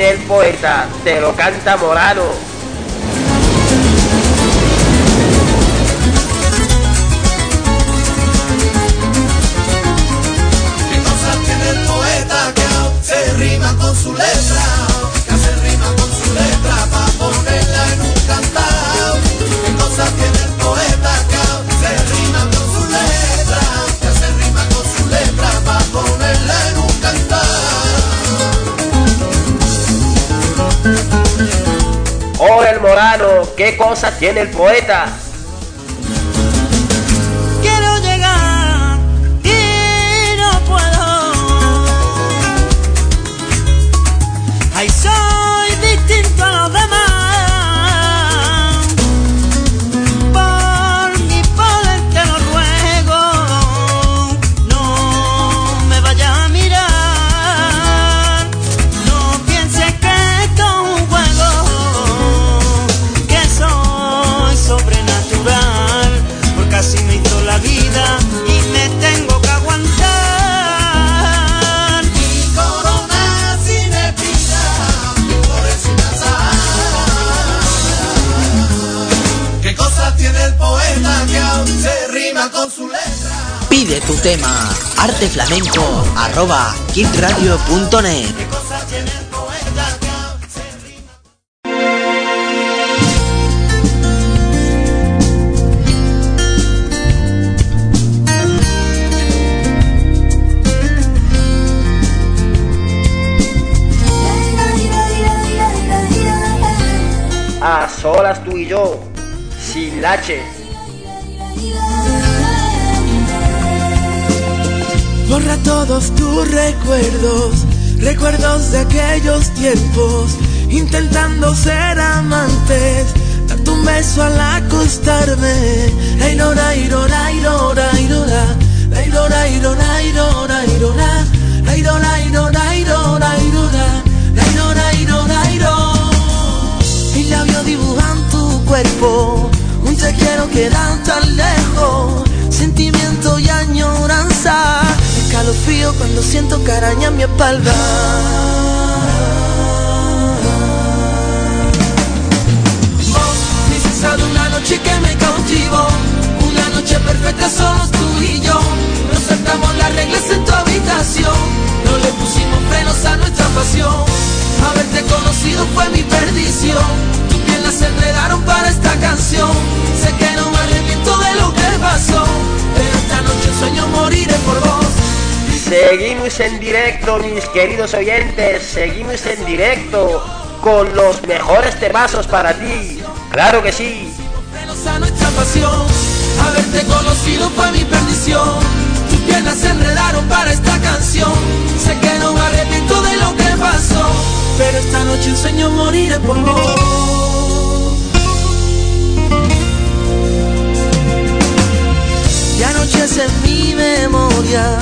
el poeta, te lo canta Morano. tiene el poeta. arroba kitradio.net. A solas tú y yo, sin lache Borra todos tus recuerdos, recuerdos de aquellos tiempos, intentando ser amantes, darte un beso al acostarme. Ay, lora, irora, irora, irora, ay, lora, irora, irora, irora, ay, lora, irora, irora, irora, ay, lora, irora, irora. Mis labios dibujan tu cuerpo, un te quiero quedar tan lejos, sentimiento y añoranza, escalofrío cuando siento que araña mi espalda. Vos una noche que me cautivó, una noche perfecta solo tú y yo, nos saltamos las reglas en tu habitación, no le pusimos frenos a nuestra pasión, haberte conocido fue mi perdición, tus piernas se enredaron para esta canción, sé que no me arrepiento de lo que pasó, pero esta noche sueño moriré por vos. Seguimos en directo, mis queridos oyentes, seguimos en directo con los mejores temazos para ti. Claro que sí. Pero esta noche sueño moriré por vos. En mi memoria.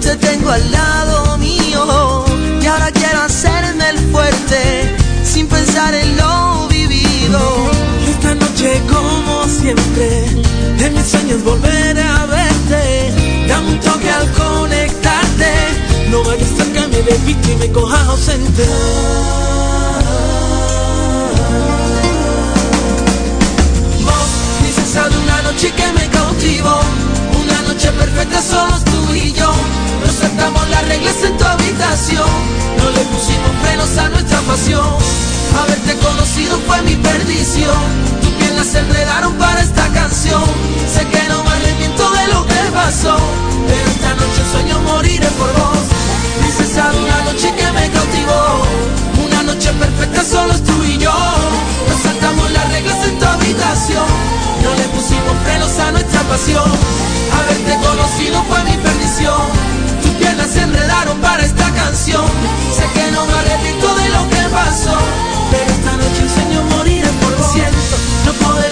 Te tengo al lado mío. Y ahora quiero hacerme el fuerte. Sin pensar en lo vivido. Esta noche como siempre. De mis sueños volveré a verte. Dame un toque al conectarte. No vayas a que me despiste y me cojas ausente. Vos dices de una noche que me cautivó. Una noche perfecta solo tú y yo. Nos saltamos las reglas en tu habitación. No le pusimos frenos a nuestra pasión. Haberte conocido fue mi perdición. Tus piernas se enredaron para esta canción. Sé que no me arrepiento de lo que pasó. Pero esta noche sueño moriré por vos. Princesa de una noche que me cautivó. Noche perfecta solo tú y yo. Nos saltamos las reglas en tu habitación. No le pusimos frenos a nuestra pasión. Haberte conocido fue mi perdición. Tus piernas se enredaron para esta canción. Sé que no me arrepiento de lo que pasó. Pero esta noche enseño moriré por vos. Siento no poder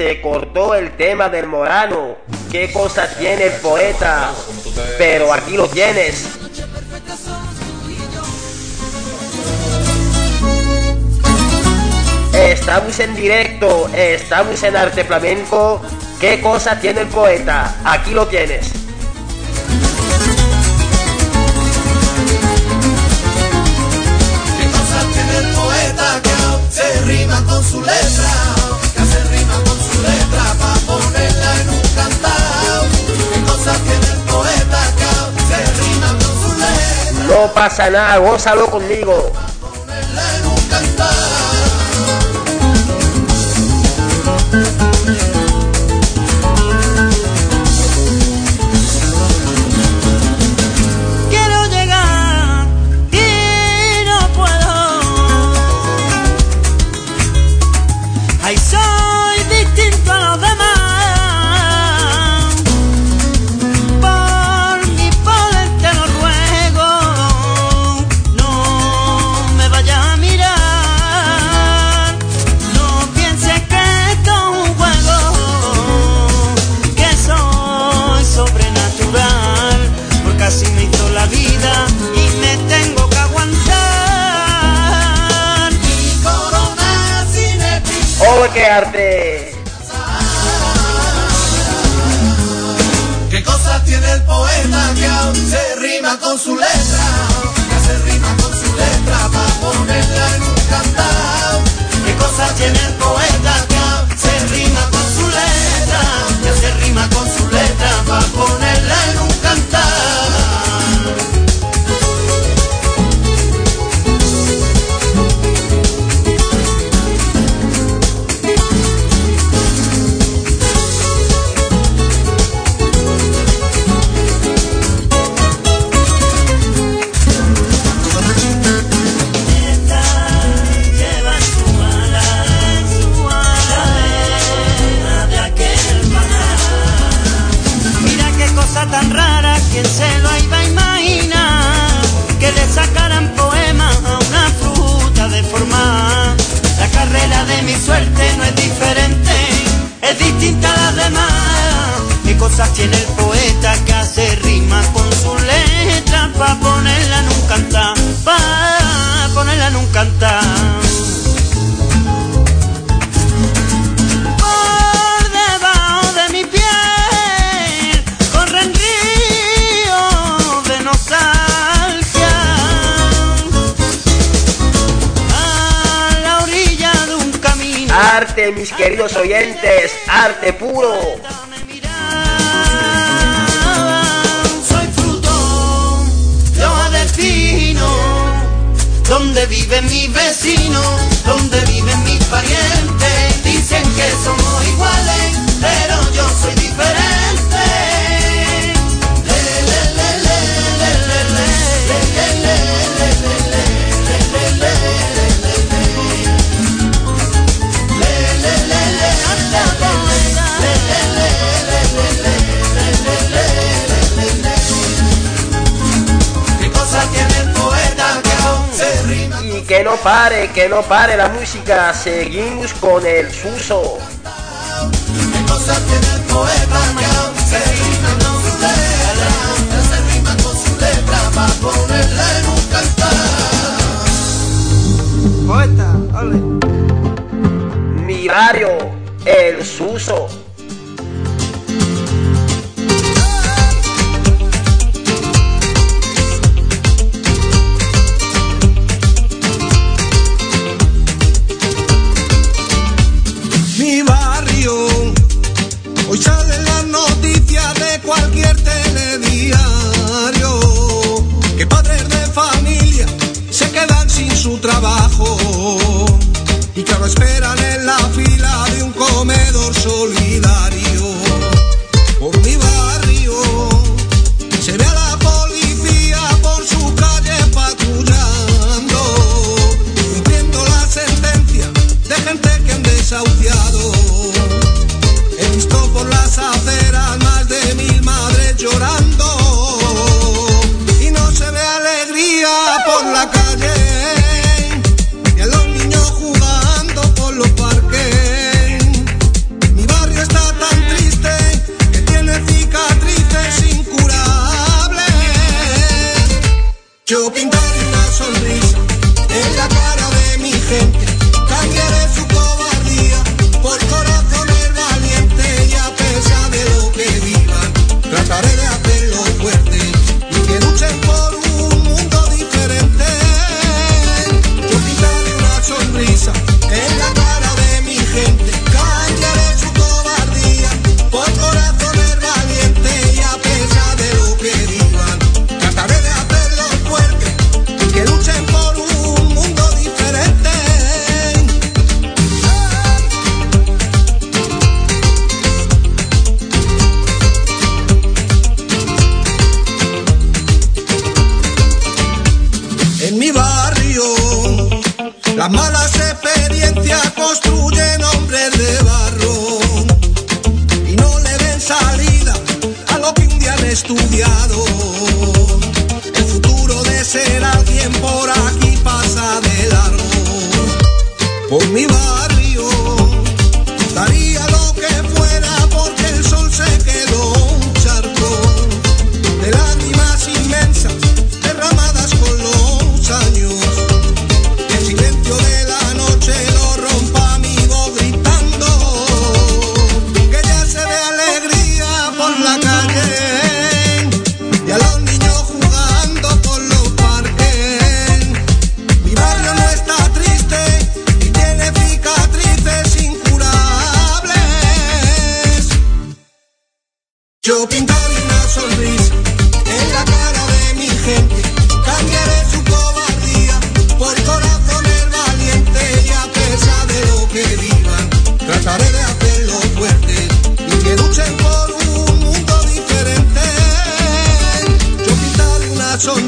se cortó el tema del Morano. ¿Qué cosa tiene el poeta? Pero aquí lo tienes. Estamos en directo, estamos en arte flamenco. ¿Qué cosa tiene el poeta? Aquí lo tienes. ¿Qué cosas tiene el poeta que se rima con su letra? No pasa nada, gózalo conmigo. distintas a las demás. ¿Qué cosas tiene el poeta que hace rimas con sus letras? Pa' ponerla en un cantar, pa' ponerla en un cantar. mis queridos oyentes, arte puro. Soy fruto, yo destino, donde vive mi vecino donde viven mis parientes. Dicen que somos iguales, pero yo soy diferente. pare, que no pare la música. Seguimos con el suso. Mi barrio, el suso.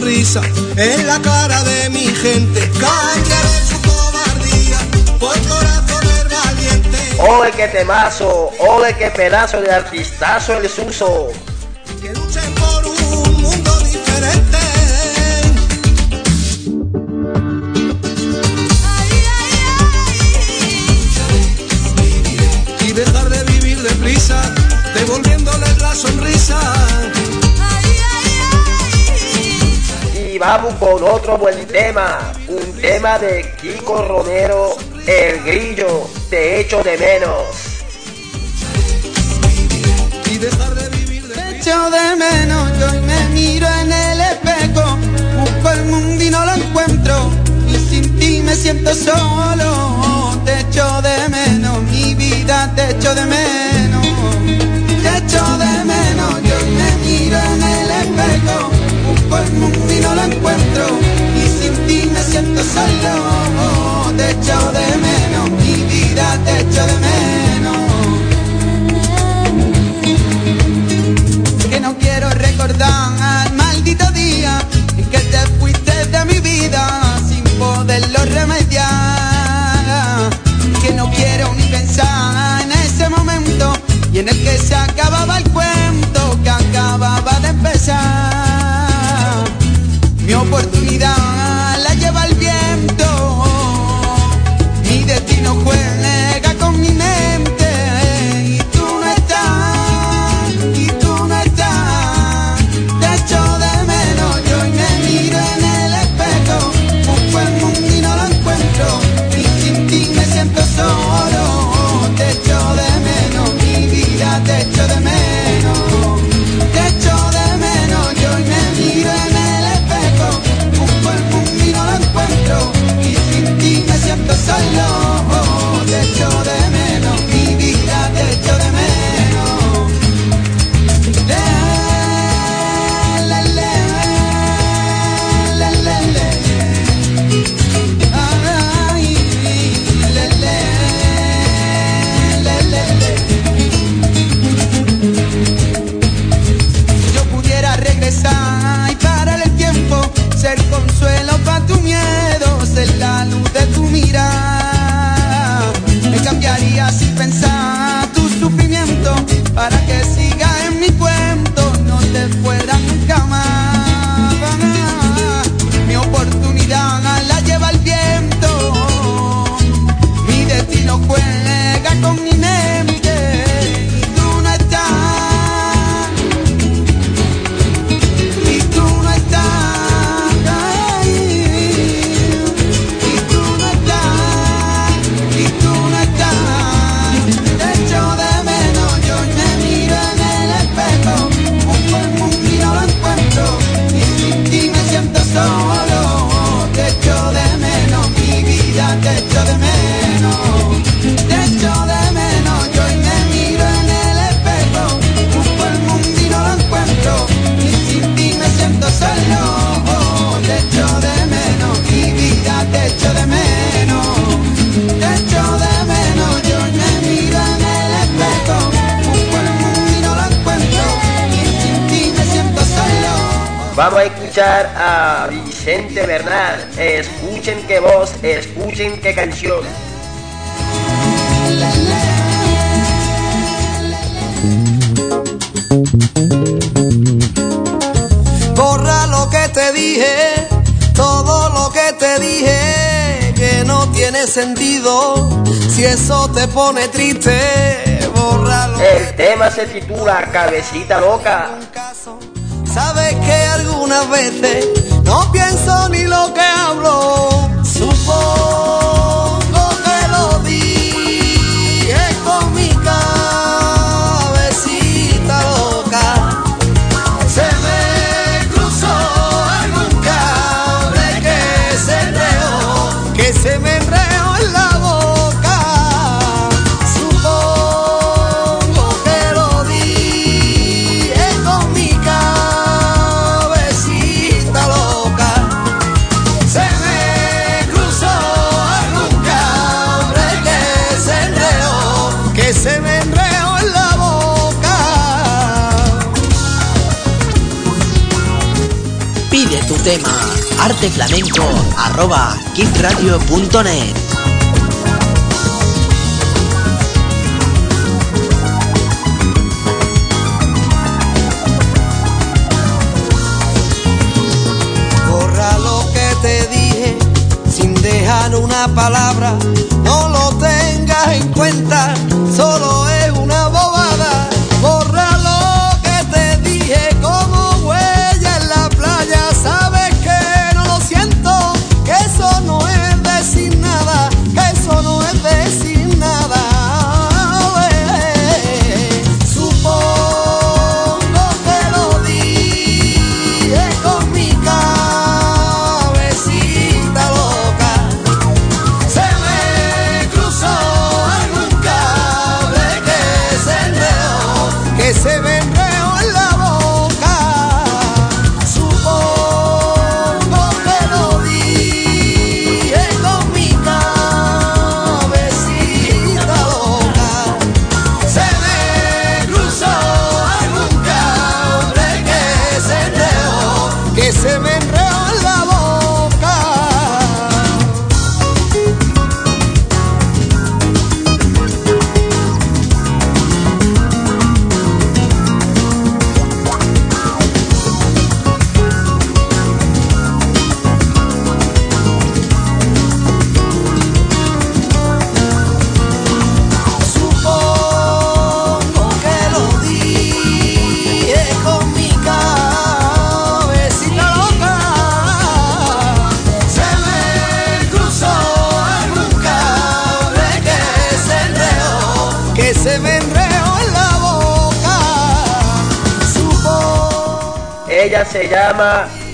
en la cara de mi gente. Callaré su cobardía por corazones valientes. ¡Ole, qué temazo! ¡Ole, qué pedazo de artistazo el suso! Vamos con otro buen tema, un tema de Kiko Romero, El Grillo, te echo de menos. Te echo de menos, yo hoy me miro en el espejo, busco el mundo y no lo encuentro, y sin ti me siento solo, te echo de menos, mi vida te echo de menos, te echo de menos, yo me miro en el espejo, busco el mundo y no lo encuentro, y sin ti me siento solo, te echo de menos, mi vida te echo de menos. que no quiero recordar al maldito día en que te fuiste de mi vida sin poderlo remediar. Que no quiero ni pensar en ese momento y en el que se acababa el cuento que acababa de empezar. Oportunidad Vamos a escuchar a Vicente Bernal. Escuchen qué voz, escuchen qué canción. Borra lo que te dije, todo lo que te dije, que no tiene sentido. Si eso te pone triste, bórralo. El tema se titula Cabecita Loca. Sabes que algunas veces no pienso ni lo que hablo. Supongo arteflamenco arroba kidradio.net Borra lo que te dije sin dejar una palabra. No lo tengas en cuenta,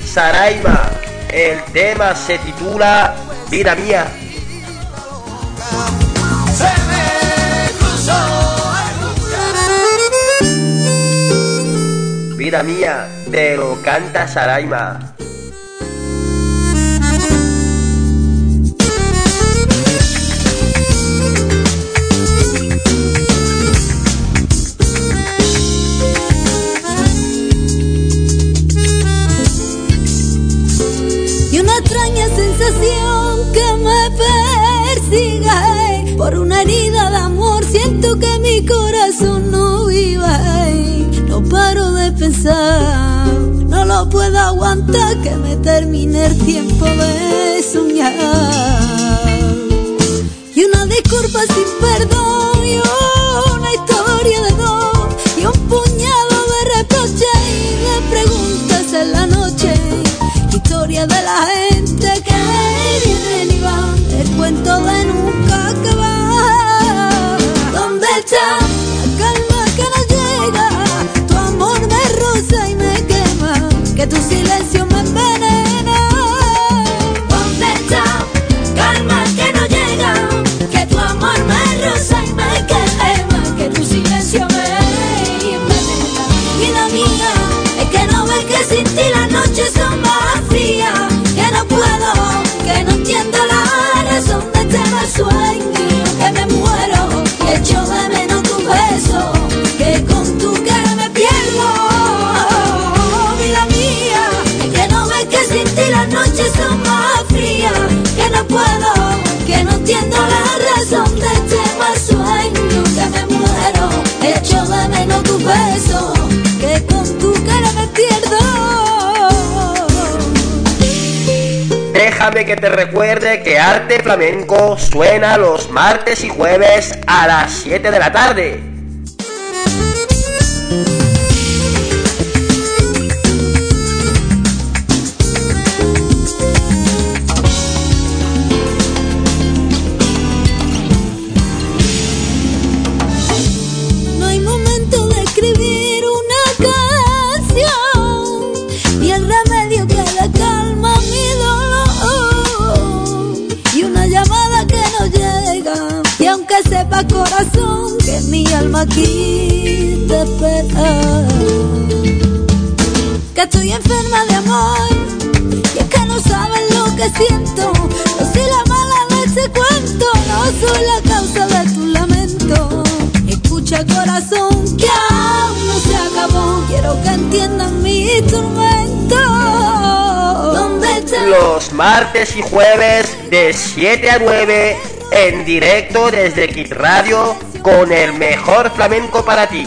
Saraima. El tema se titula Vida Mía. Vida Mía, te lo canta Saraima. no lo puedo aguantar que me termine el tiempo de soñar. Y una disculpa sin perdón. Déjame que te recuerde que Arte Flamenco suena los martes y jueves a las 7 de la tarde. no la causa de tu lamento. Escucha corazón, que aún no se acabó. Quiero que entiendan mi Los martes y jueves de 7 a 9 en directo desde Kit Radio con el mejor flamenco para ti.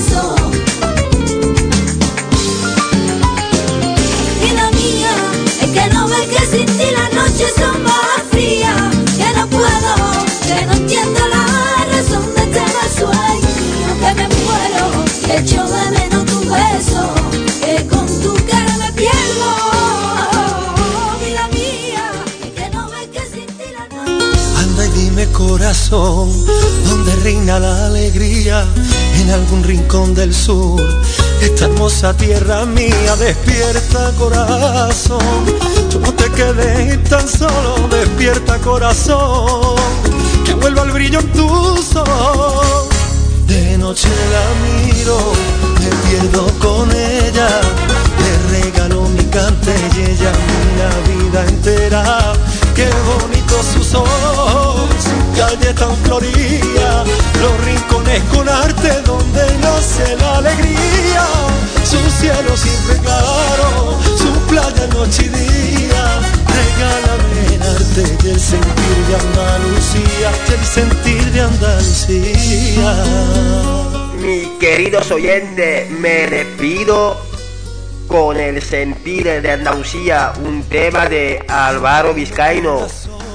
so corazón, donde reina la alegría en algún rincón del sur. Esta hermosa tierra mía despierta corazón, no te quedes tan solo, despierta corazón, que vuelva el brillo en tus ojos. De noche la miro, me pierdo con ella, le regalo mi cante y ella una vida entera qué bonitos sus ojos, calle tan florida, los rincones con arte donde nace la alegría, su cielo siempre claro, su playa noche y día, regálame el arte y el sentir de Andalucía, el sentir de Andalucía. Mi queridos oyentes, me despido con el sentir de Andalucía, un tema de Álvaro Vizcaíno,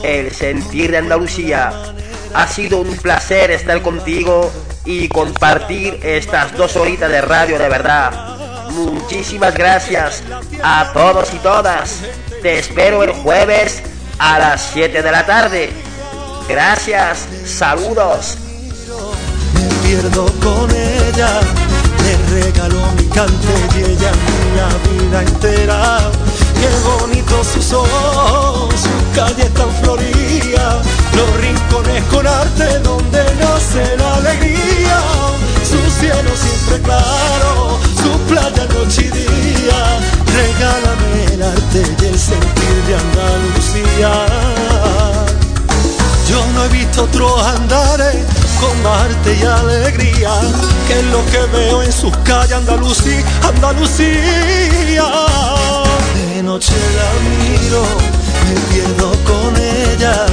el sentir de Andalucía. Ha sido un placer estar contigo y compartir estas dos horitas de radio de verdad. Muchísimas gracias a todos y todas. Te espero el jueves a las 7 de la tarde. Gracias, saludos. Regaló mi cante y ella la vida entera. Qué bonitos sus ojos, su calle tan floría, los rincones con arte donde nace la alegría. Su cielo siempre claro, su playa noche y día. Regálame el arte y el sentir de Andalucía. Yo no he visto otros andares con arte y alegría que es lo que veo en sus calles Andalucía, Andalucía. De noche la miro, me pierdo con ella,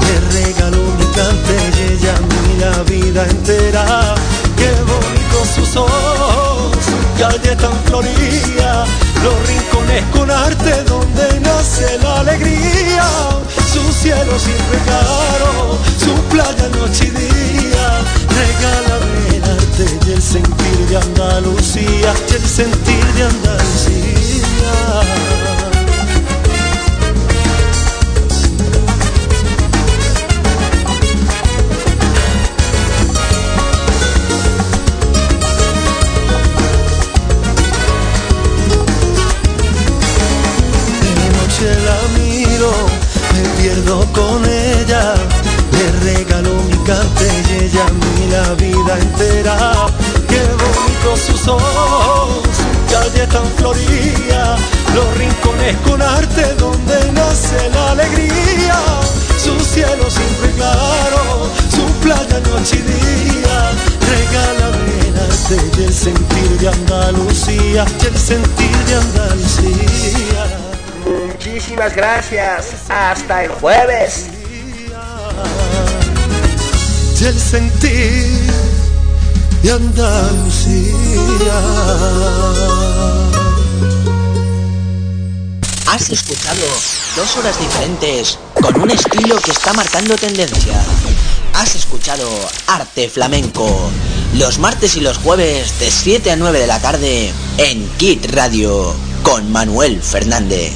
me regaló mi cante y ella mi la vida entera. Qué bonito sus ojos, calle tan florida, los rincones con arte donde nace la alegría, su cielo siempre claro, su playa noche y día, regálame el arte y el sentir de Andalucía, y el sentir de Andalucía. Con ella, le regalo mi cante y ella a la vida entera. Qué bonito sus ojos, calle tan florida, los rincones con arte donde nace la alegría. Su cielo siempre claro, su playa noche y día. Regálame el arte y el sentir de Andalucía, y el sentir de Andalucía. Muchísimas gracias. Hasta el jueves. y el sentir de Andalucía. Has escuchado dos horas diferentes con un estilo que está marcando tendencia. Has escuchado Arte Flamenco los martes y los jueves de 7 a 9 de la tarde en Kit Radio con Manuel Fernández.